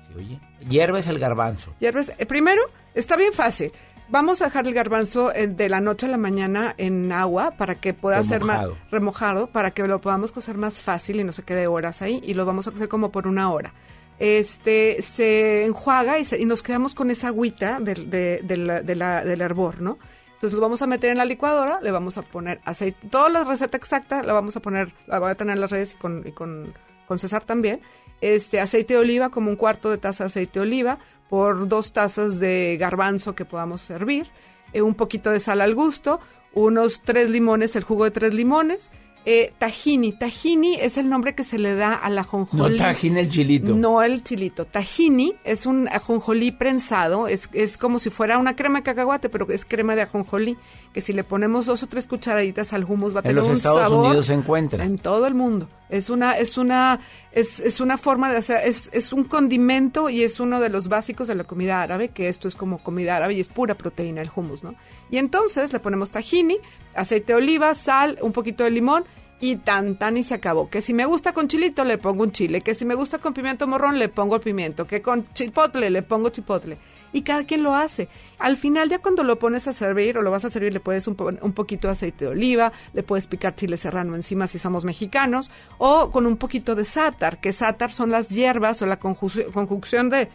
Sí, oye. Hierves el garbanzo.
Hierves... Eh, primero, está bien fácil. Vamos a dejar el garbanzo eh, de la noche a la mañana en agua para que pueda ser más remojado, para que lo podamos cocer más fácil y no se quede horas ahí. Y lo vamos a cocer como por una hora este se enjuaga y, nos quedamos con esa agüita del, del hervor, ¿no? Entonces lo vamos a meter en la licuadora, le vamos a poner aceite, toda la receta exacta la vamos a poner, la voy a tener en las redes y con, con, con César también. Este aceite de oliva, como un cuarto de taza de aceite de oliva, por dos tazas de garbanzo que podamos servir, eh, un poquito de sal al gusto, unos tres limones, el jugo de tres limones, eh, tahini. Tahini es el nombre que se le da al ajonjolí.
No tahini el chilito.
No el chilito. Tahini es un ajonjolí prensado. Es, es como si fuera una crema de cacahuate, pero es crema de ajonjolí. Que si le ponemos dos o tres cucharaditas al hummus va a tener un sabor.
En los Estados Unidos se encuentra.
En todo el mundo. Es una, es una, es, es una forma de hacer, es, es un condimento y es uno de los básicos de la comida árabe, que esto es como comida árabe y es pura proteína el hummus, ¿no? Y entonces le ponemos tahini, aceite de oliva, sal, un poquito de limón y tan tan y se acabó. Que si me gusta con chilito le pongo un chile, que si me gusta con pimiento morrón le pongo el pimiento, que con chipotle le pongo chipotle. Y cada quien lo hace. Al final ya cuando lo pones a servir o lo vas a servir le puedes un, un poquito de aceite de oliva, le puedes picar chile serrano encima si somos mexicanos o con un poquito de sátar, que sátar son las hierbas o la conjunción de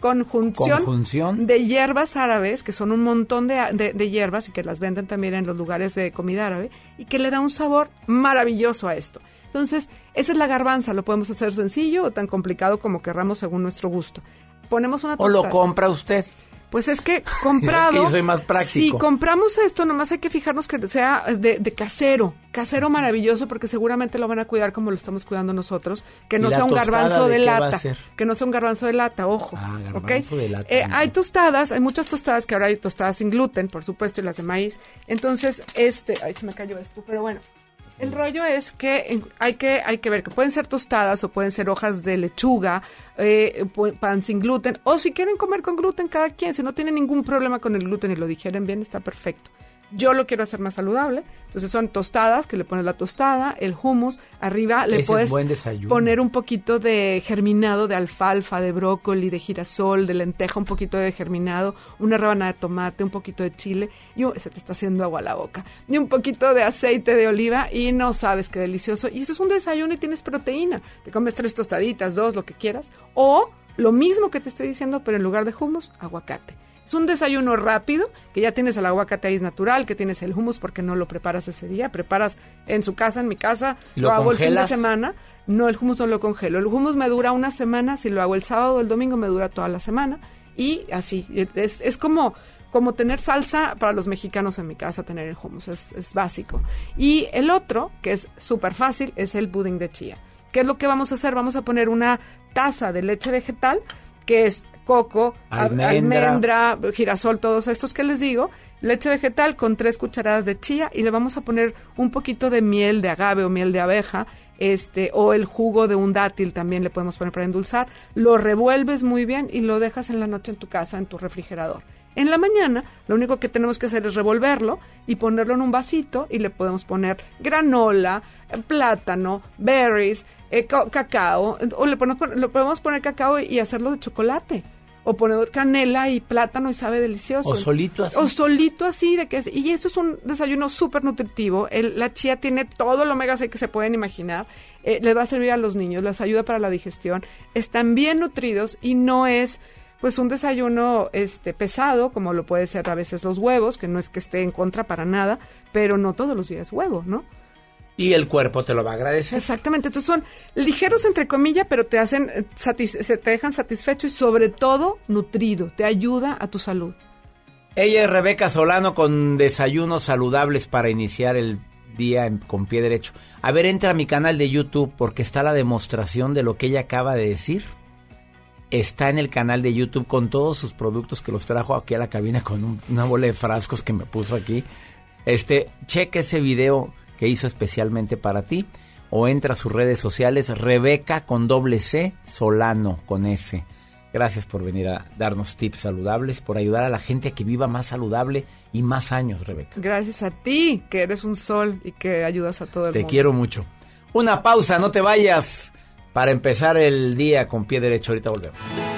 conjunción, de hierbas árabes, que son un montón de, de, hierbas y que las venden también en los lugares de comida árabe, y que le da un sabor maravilloso a esto. Entonces, esa es la garbanza, lo podemos hacer sencillo o tan complicado como querramos según nuestro gusto. Ponemos una
tostada. O lo compra usted.
Pues es que comprado. (laughs)
es que yo soy más práctico.
Si compramos esto, nomás hay que fijarnos que sea de, casero, casero maravilloso, porque seguramente lo van a cuidar como lo estamos cuidando nosotros. Que no sea un garbanzo de, lata. Que no sea un garbanzo de lata, ojo. Ah, garbanzo de lata. Eh, hay tostadas, hay muchas tostadas que ahora hay tostadas sin gluten, por supuesto, y las de maíz. Entonces, este, ay, se me cayó esto, pero bueno. El rollo es que hay que hay que ver que pueden ser tostadas o pueden ser hojas de lechuga, eh, pan sin gluten, o si quieren comer con gluten cada quien, si no tienen ningún problema con el gluten y lo digieren bien, está perfecto. Yo lo quiero hacer más saludable. Entonces son tostadas, que le pones la tostada, el hummus, arriba le puedes poner un poquito de germinado de alfalfa, de brócoli, de girasol, de lenteja, un poquito de germinado, una rebanada de tomate, un poquito de chile, y se te está haciendo agua a la boca, y un poquito de aceite de oliva, y no sabes qué delicioso. Y eso es un desayuno y tienes proteína. Te comes tres tostaditas, dos, lo que quieras, o lo mismo que te estoy diciendo, pero en lugar de hummus, aguacate. Es un desayuno rápido, que ya tienes el aguacate ahí natural, que tienes el hummus porque no lo preparas ese día, preparas en su casa, en mi casa, lo, hago el fin de semana. No, el hummus no lo congelo. El hummus me dura una semana, si lo hago el sábado o el domingo me dura toda la semana y así. Es, es como como tener salsa para los mexicanos en mi casa, tener el hummus, es, es básico. Y el otro, que es súper fácil, es el pudding de chía. ¿Qué es lo que vamos a hacer? Vamos a poner una taza de leche vegetal, que es coco, almendra. girasol, todos estos que les digo, leche vegetal con tres cucharadas de chía y le vamos a poner un poquito de miel de agave o miel de abeja, este, o el jugo de un dátil también le podemos poner para endulzar. Lo revuelves muy bien y lo dejas en la noche en tu casa, en tu refrigerador. En la mañana, lo único que tenemos que hacer es revolverlo y ponerlo en un vasito y le podemos poner granola, plátano, berries, eh, cacao, o le le podemos poner cacao y hacerlo de chocolate o poner canela y plátano y sabe delicioso.
O solito así.
O solito así, de que y esto es un desayuno súper nutritivo. la chía tiene todo el omega 6 que se pueden imaginar. Eh, le va a servir a los niños, les ayuda para la digestión. Están bien nutridos y no es pues un desayuno este pesado como lo puede ser a veces los huevos, que no es que esté en contra para nada, pero no todos los días huevo, ¿no?
Y el cuerpo te lo va a agradecer.
Exactamente, entonces son ligeros entre comillas, pero te hacen eh, se te dejan satisfecho y sobre todo nutrido, te ayuda a tu salud.
Ella es Rebeca Solano con desayunos saludables para iniciar el día en- con pie derecho. A ver, entra a mi canal de YouTube porque está la demostración de lo que ella acaba de decir. Está en el canal de YouTube con todos sus productos que los trajo aquí a la cabina con un- una bola de frascos que me puso aquí. Este, cheque ese video que hizo especialmente para ti o entra a sus redes sociales Rebeca con doble C, Solano con S. Gracias por venir a darnos tips saludables, por ayudar a la gente a que viva más saludable y más años, Rebeca.
Gracias a ti, que eres un sol y que ayudas a todo el
Te
mundo.
quiero mucho. Una pausa, no te vayas para empezar el día con pie derecho. Ahorita volvemos.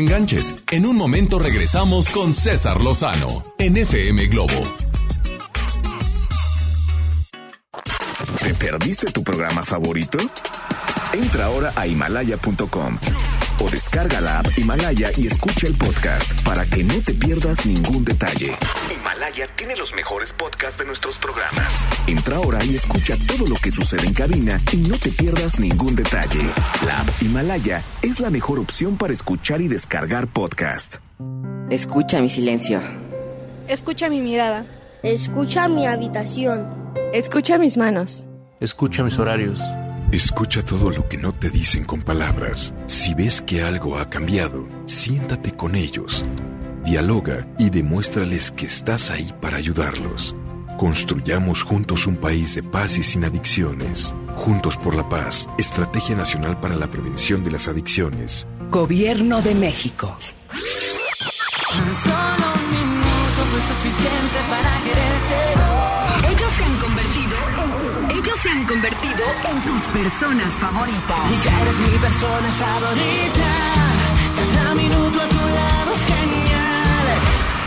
Enganches. En un momento regresamos con César Lozano en FM Globo.
¿Te perdiste tu programa favorito? Entra ahora a himalaya.com o descarga la app Himalaya y escucha el podcast para que no te pierdas ningún detalle. Tiene los mejores podcasts de nuestros programas. Entra ahora y escucha todo lo que sucede en cabina y no te pierdas ningún detalle. La app Himalaya es la mejor opción para escuchar y descargar podcast.
Escucha mi silencio.
Escucha mi mirada. Escucha mi habitación.
Escucha mis manos.
Escucha mis horarios.
Escucha todo lo que no te dicen con palabras. Si ves que algo ha cambiado, siéntate con ellos. Dialoga y demuéstrales que estás ahí para ayudarlos. Construyamos juntos un país de paz y sin adicciones. Juntos por la paz, Estrategia Nacional para la Prevención de las Adicciones.
Gobierno de México.
Solo un minuto fue suficiente para quererte.
Ellos se han convertido ellos se han convertido en tus personas favoritas.
Ya eres mi persona favorita. Cada minuto a tu lado es genial.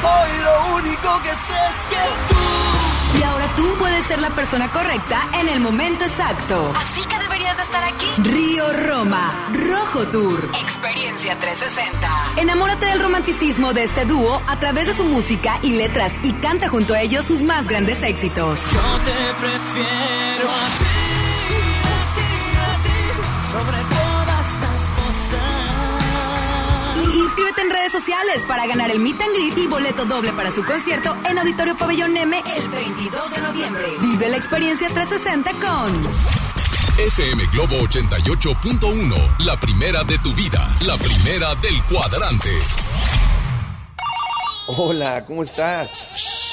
Hoy lo único que sé es que tú.
Y ahora tú puedes ser la persona correcta en el momento exacto. Así que deberías de estar aquí. Río Roma, Rojo Tour. Experiencia 360. Enamórate del romanticismo de este dúo a través de su música y letras y canta junto a ellos sus más grandes éxitos.
Yo te prefiero a ti, a ti, a ti, sobre
inscríbete en redes sociales para ganar el Meet and Greet y boleto doble para su concierto en Auditorio Pabellón M el 22 de noviembre. Vive la experiencia 360 con
FM Globo 88.1, la primera de tu vida, la primera del cuadrante.
Hola, ¿cómo estás?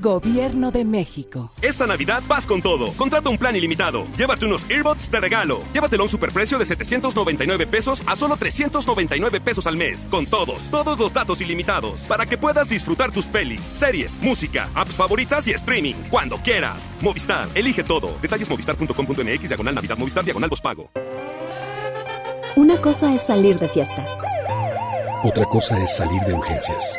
Gobierno de México.
Esta Navidad vas con todo. Contrata un plan ilimitado. Llévate unos earbuds de regalo. Llévatelo a un superprecio de 799 pesos a solo 399 pesos al mes. Con todos, todos los datos ilimitados. Para que puedas disfrutar tus pelis, series, música, apps favoritas y streaming. Cuando quieras. Movistar, elige todo. Detalles movistar.com.mx, diagonal Navidad, Movistar, diagonal pago.
Una cosa es salir de fiesta.
Otra cosa es salir de urgencias.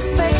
Fue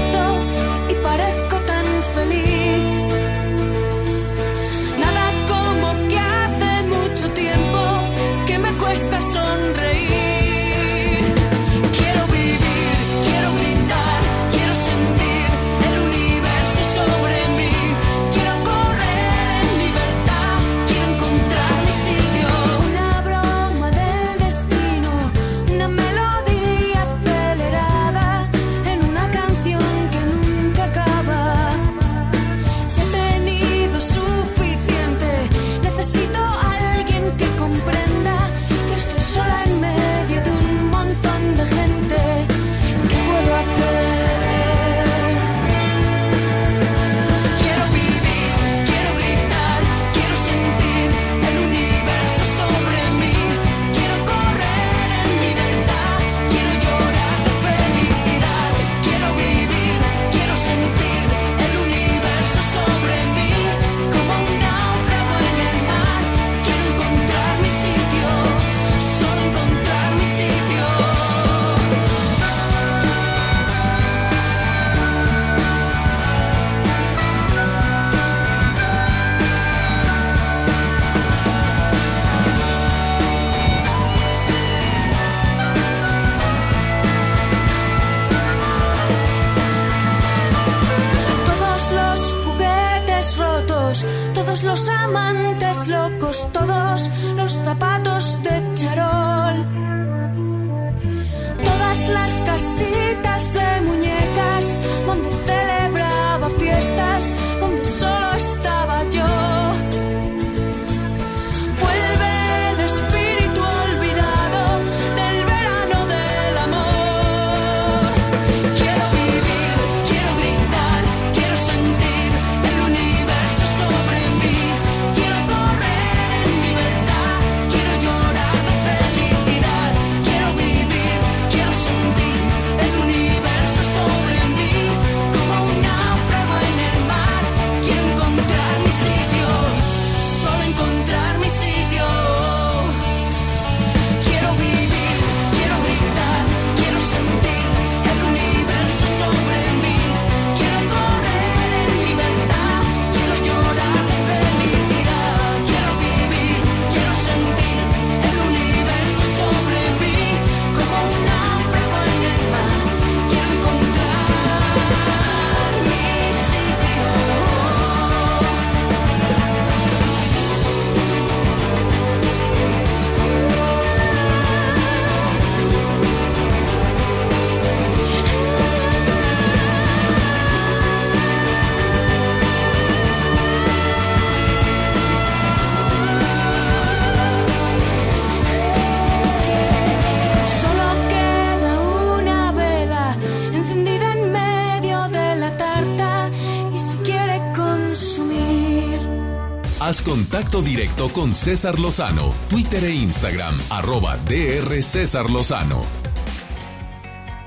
contacto directo con César Lozano, Twitter e Instagram, arroba DR César Lozano.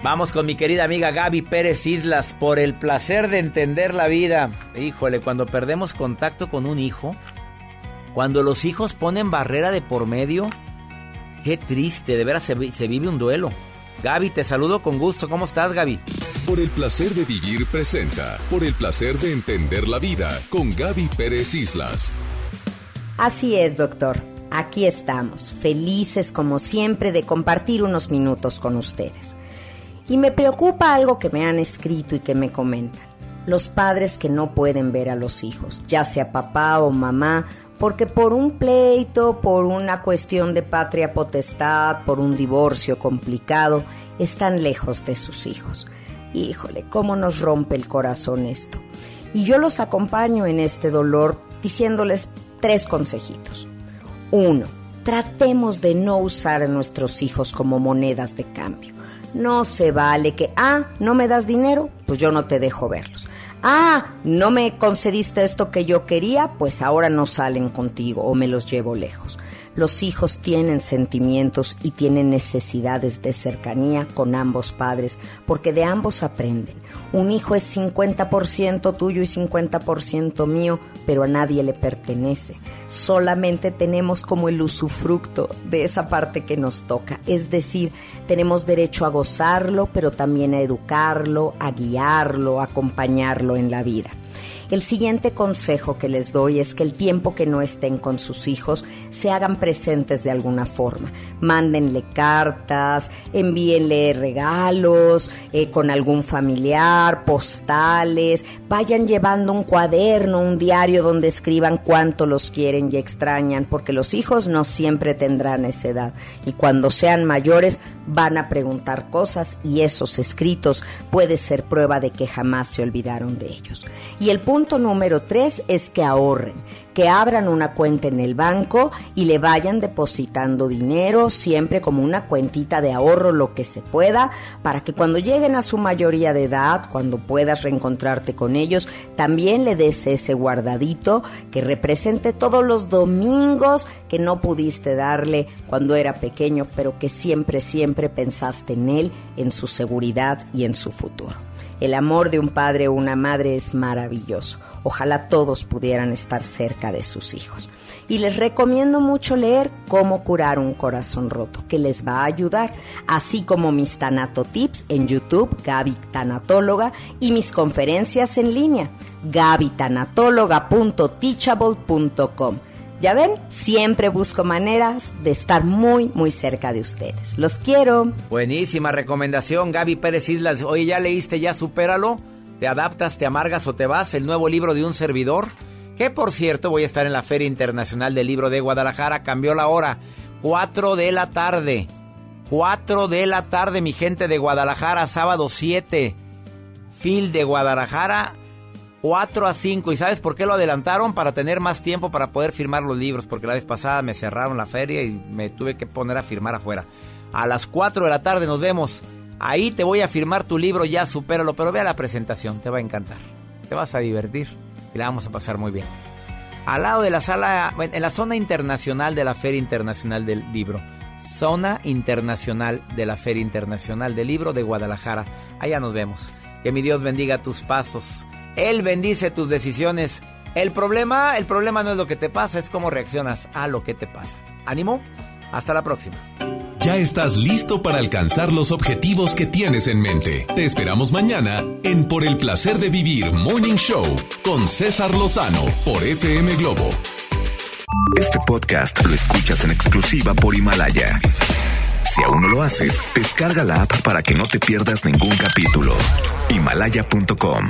Vamos con mi querida amiga Gaby Pérez Islas por el placer de entender la vida. Híjole, cuando perdemos contacto con un hijo, cuando los hijos ponen barrera de por medio, qué triste, de veras se, se vive un duelo. Gaby, te saludo con gusto. ¿Cómo estás, Gaby?
Por el placer de vivir presenta, por el placer de entender la vida, con Gaby Pérez Islas.
Así es, doctor. Aquí estamos, felices como siempre de compartir unos minutos con ustedes. Y me preocupa algo que me han escrito y que me comentan. Los padres que no pueden ver a los hijos, ya sea papá o mamá, porque por un pleito, por una cuestión de patria potestad, por un divorcio complicado, están lejos de sus hijos. Híjole, cómo nos rompe el corazón esto. Y yo los acompaño en este dolor diciéndoles tres consejitos. Uno, tratemos de no usar a nuestros hijos como monedas de cambio. No se vale que, ah, no me das dinero, pues yo no te dejo verlos. Ah, no me concediste esto que yo quería, pues ahora no salen contigo o me los llevo lejos. Los hijos tienen sentimientos y tienen necesidades de cercanía con ambos padres, porque de ambos aprenden. Un hijo es 50% tuyo y 50% mío, pero a nadie le pertenece. Solamente tenemos como el usufructo de esa parte que nos toca. Es decir, tenemos derecho a gozarlo, pero también a educarlo, a guiarlo, a acompañarlo en la vida. El siguiente consejo que les doy es que el tiempo que no estén con sus hijos se hagan presentes de alguna forma. Mándenle cartas, envíenle regalos eh, con algún familiar, postales, vayan llevando un cuaderno, un diario donde escriban cuánto los quieren y extrañan, porque los hijos no siempre tendrán esa edad y cuando sean mayores van a preguntar cosas y esos escritos puede ser prueba de que jamás se olvidaron de ellos. Y el punto número tres es que ahorren, que abran una cuenta en el banco y le vayan depositando dinero siempre como una cuentita de ahorro lo que se pueda para que cuando lleguen a su mayoría de edad, cuando puedas reencontrarte con ellos, también le des ese guardadito que represente todos los domingos que no pudiste darle cuando era pequeño, pero que siempre, siempre pensaste en él, en su seguridad y en su futuro. El amor de un padre o una madre es maravilloso. Ojalá todos pudieran estar cerca de sus hijos. Y les recomiendo mucho leer Cómo curar un corazón roto, que les va a ayudar, así como mis Tanato Tips en YouTube, Gaby Tanatóloga, y mis conferencias en línea, gabytanatóloga.teachable.com. Ya ven, siempre busco maneras de estar muy, muy cerca de ustedes. Los quiero.
Buenísima recomendación, Gaby Pérez Islas. Oye, ¿ya leíste Ya Supéralo? ¿Te adaptas, te amargas o te vas? El nuevo libro de un servidor
Que por cierto, voy a estar en la Feria Internacional del Libro de Guadalajara. Cambió la hora. 4 de la tarde. 4 de la tarde, mi gente de Guadalajara, sábado 7. Fil de Guadalajara, 4 a 5. ¿Y sabes por qué lo adelantaron? Para tener más tiempo para poder firmar los libros, porque la vez pasada me cerraron la feria y me tuve que poner a firmar afuera. A las 4 de la tarde nos vemos. Ahí te voy a firmar tu libro, ya supéralo, pero vea la presentación, te va a encantar. Te vas a divertir y la vamos a pasar muy bien. Al lado de la sala, en la zona internacional de la Feria Internacional del Libro. Zona Internacional de la Feria Internacional del Libro de Guadalajara. Allá nos vemos. Que mi Dios bendiga tus pasos. Él bendice tus decisiones. El problema, el problema no es lo que te pasa, es cómo reaccionas a lo que te pasa. ¿Ánimo? Hasta la próxima.
Ya estás listo para alcanzar los objetivos que tienes en mente. Te esperamos mañana en Por el placer de vivir Morning Show con César Lozano por FM Globo.
Este podcast lo escuchas en exclusiva por Himalaya. Si aún no lo haces, descarga la app para que no te pierdas ningún capítulo. Himalaya.com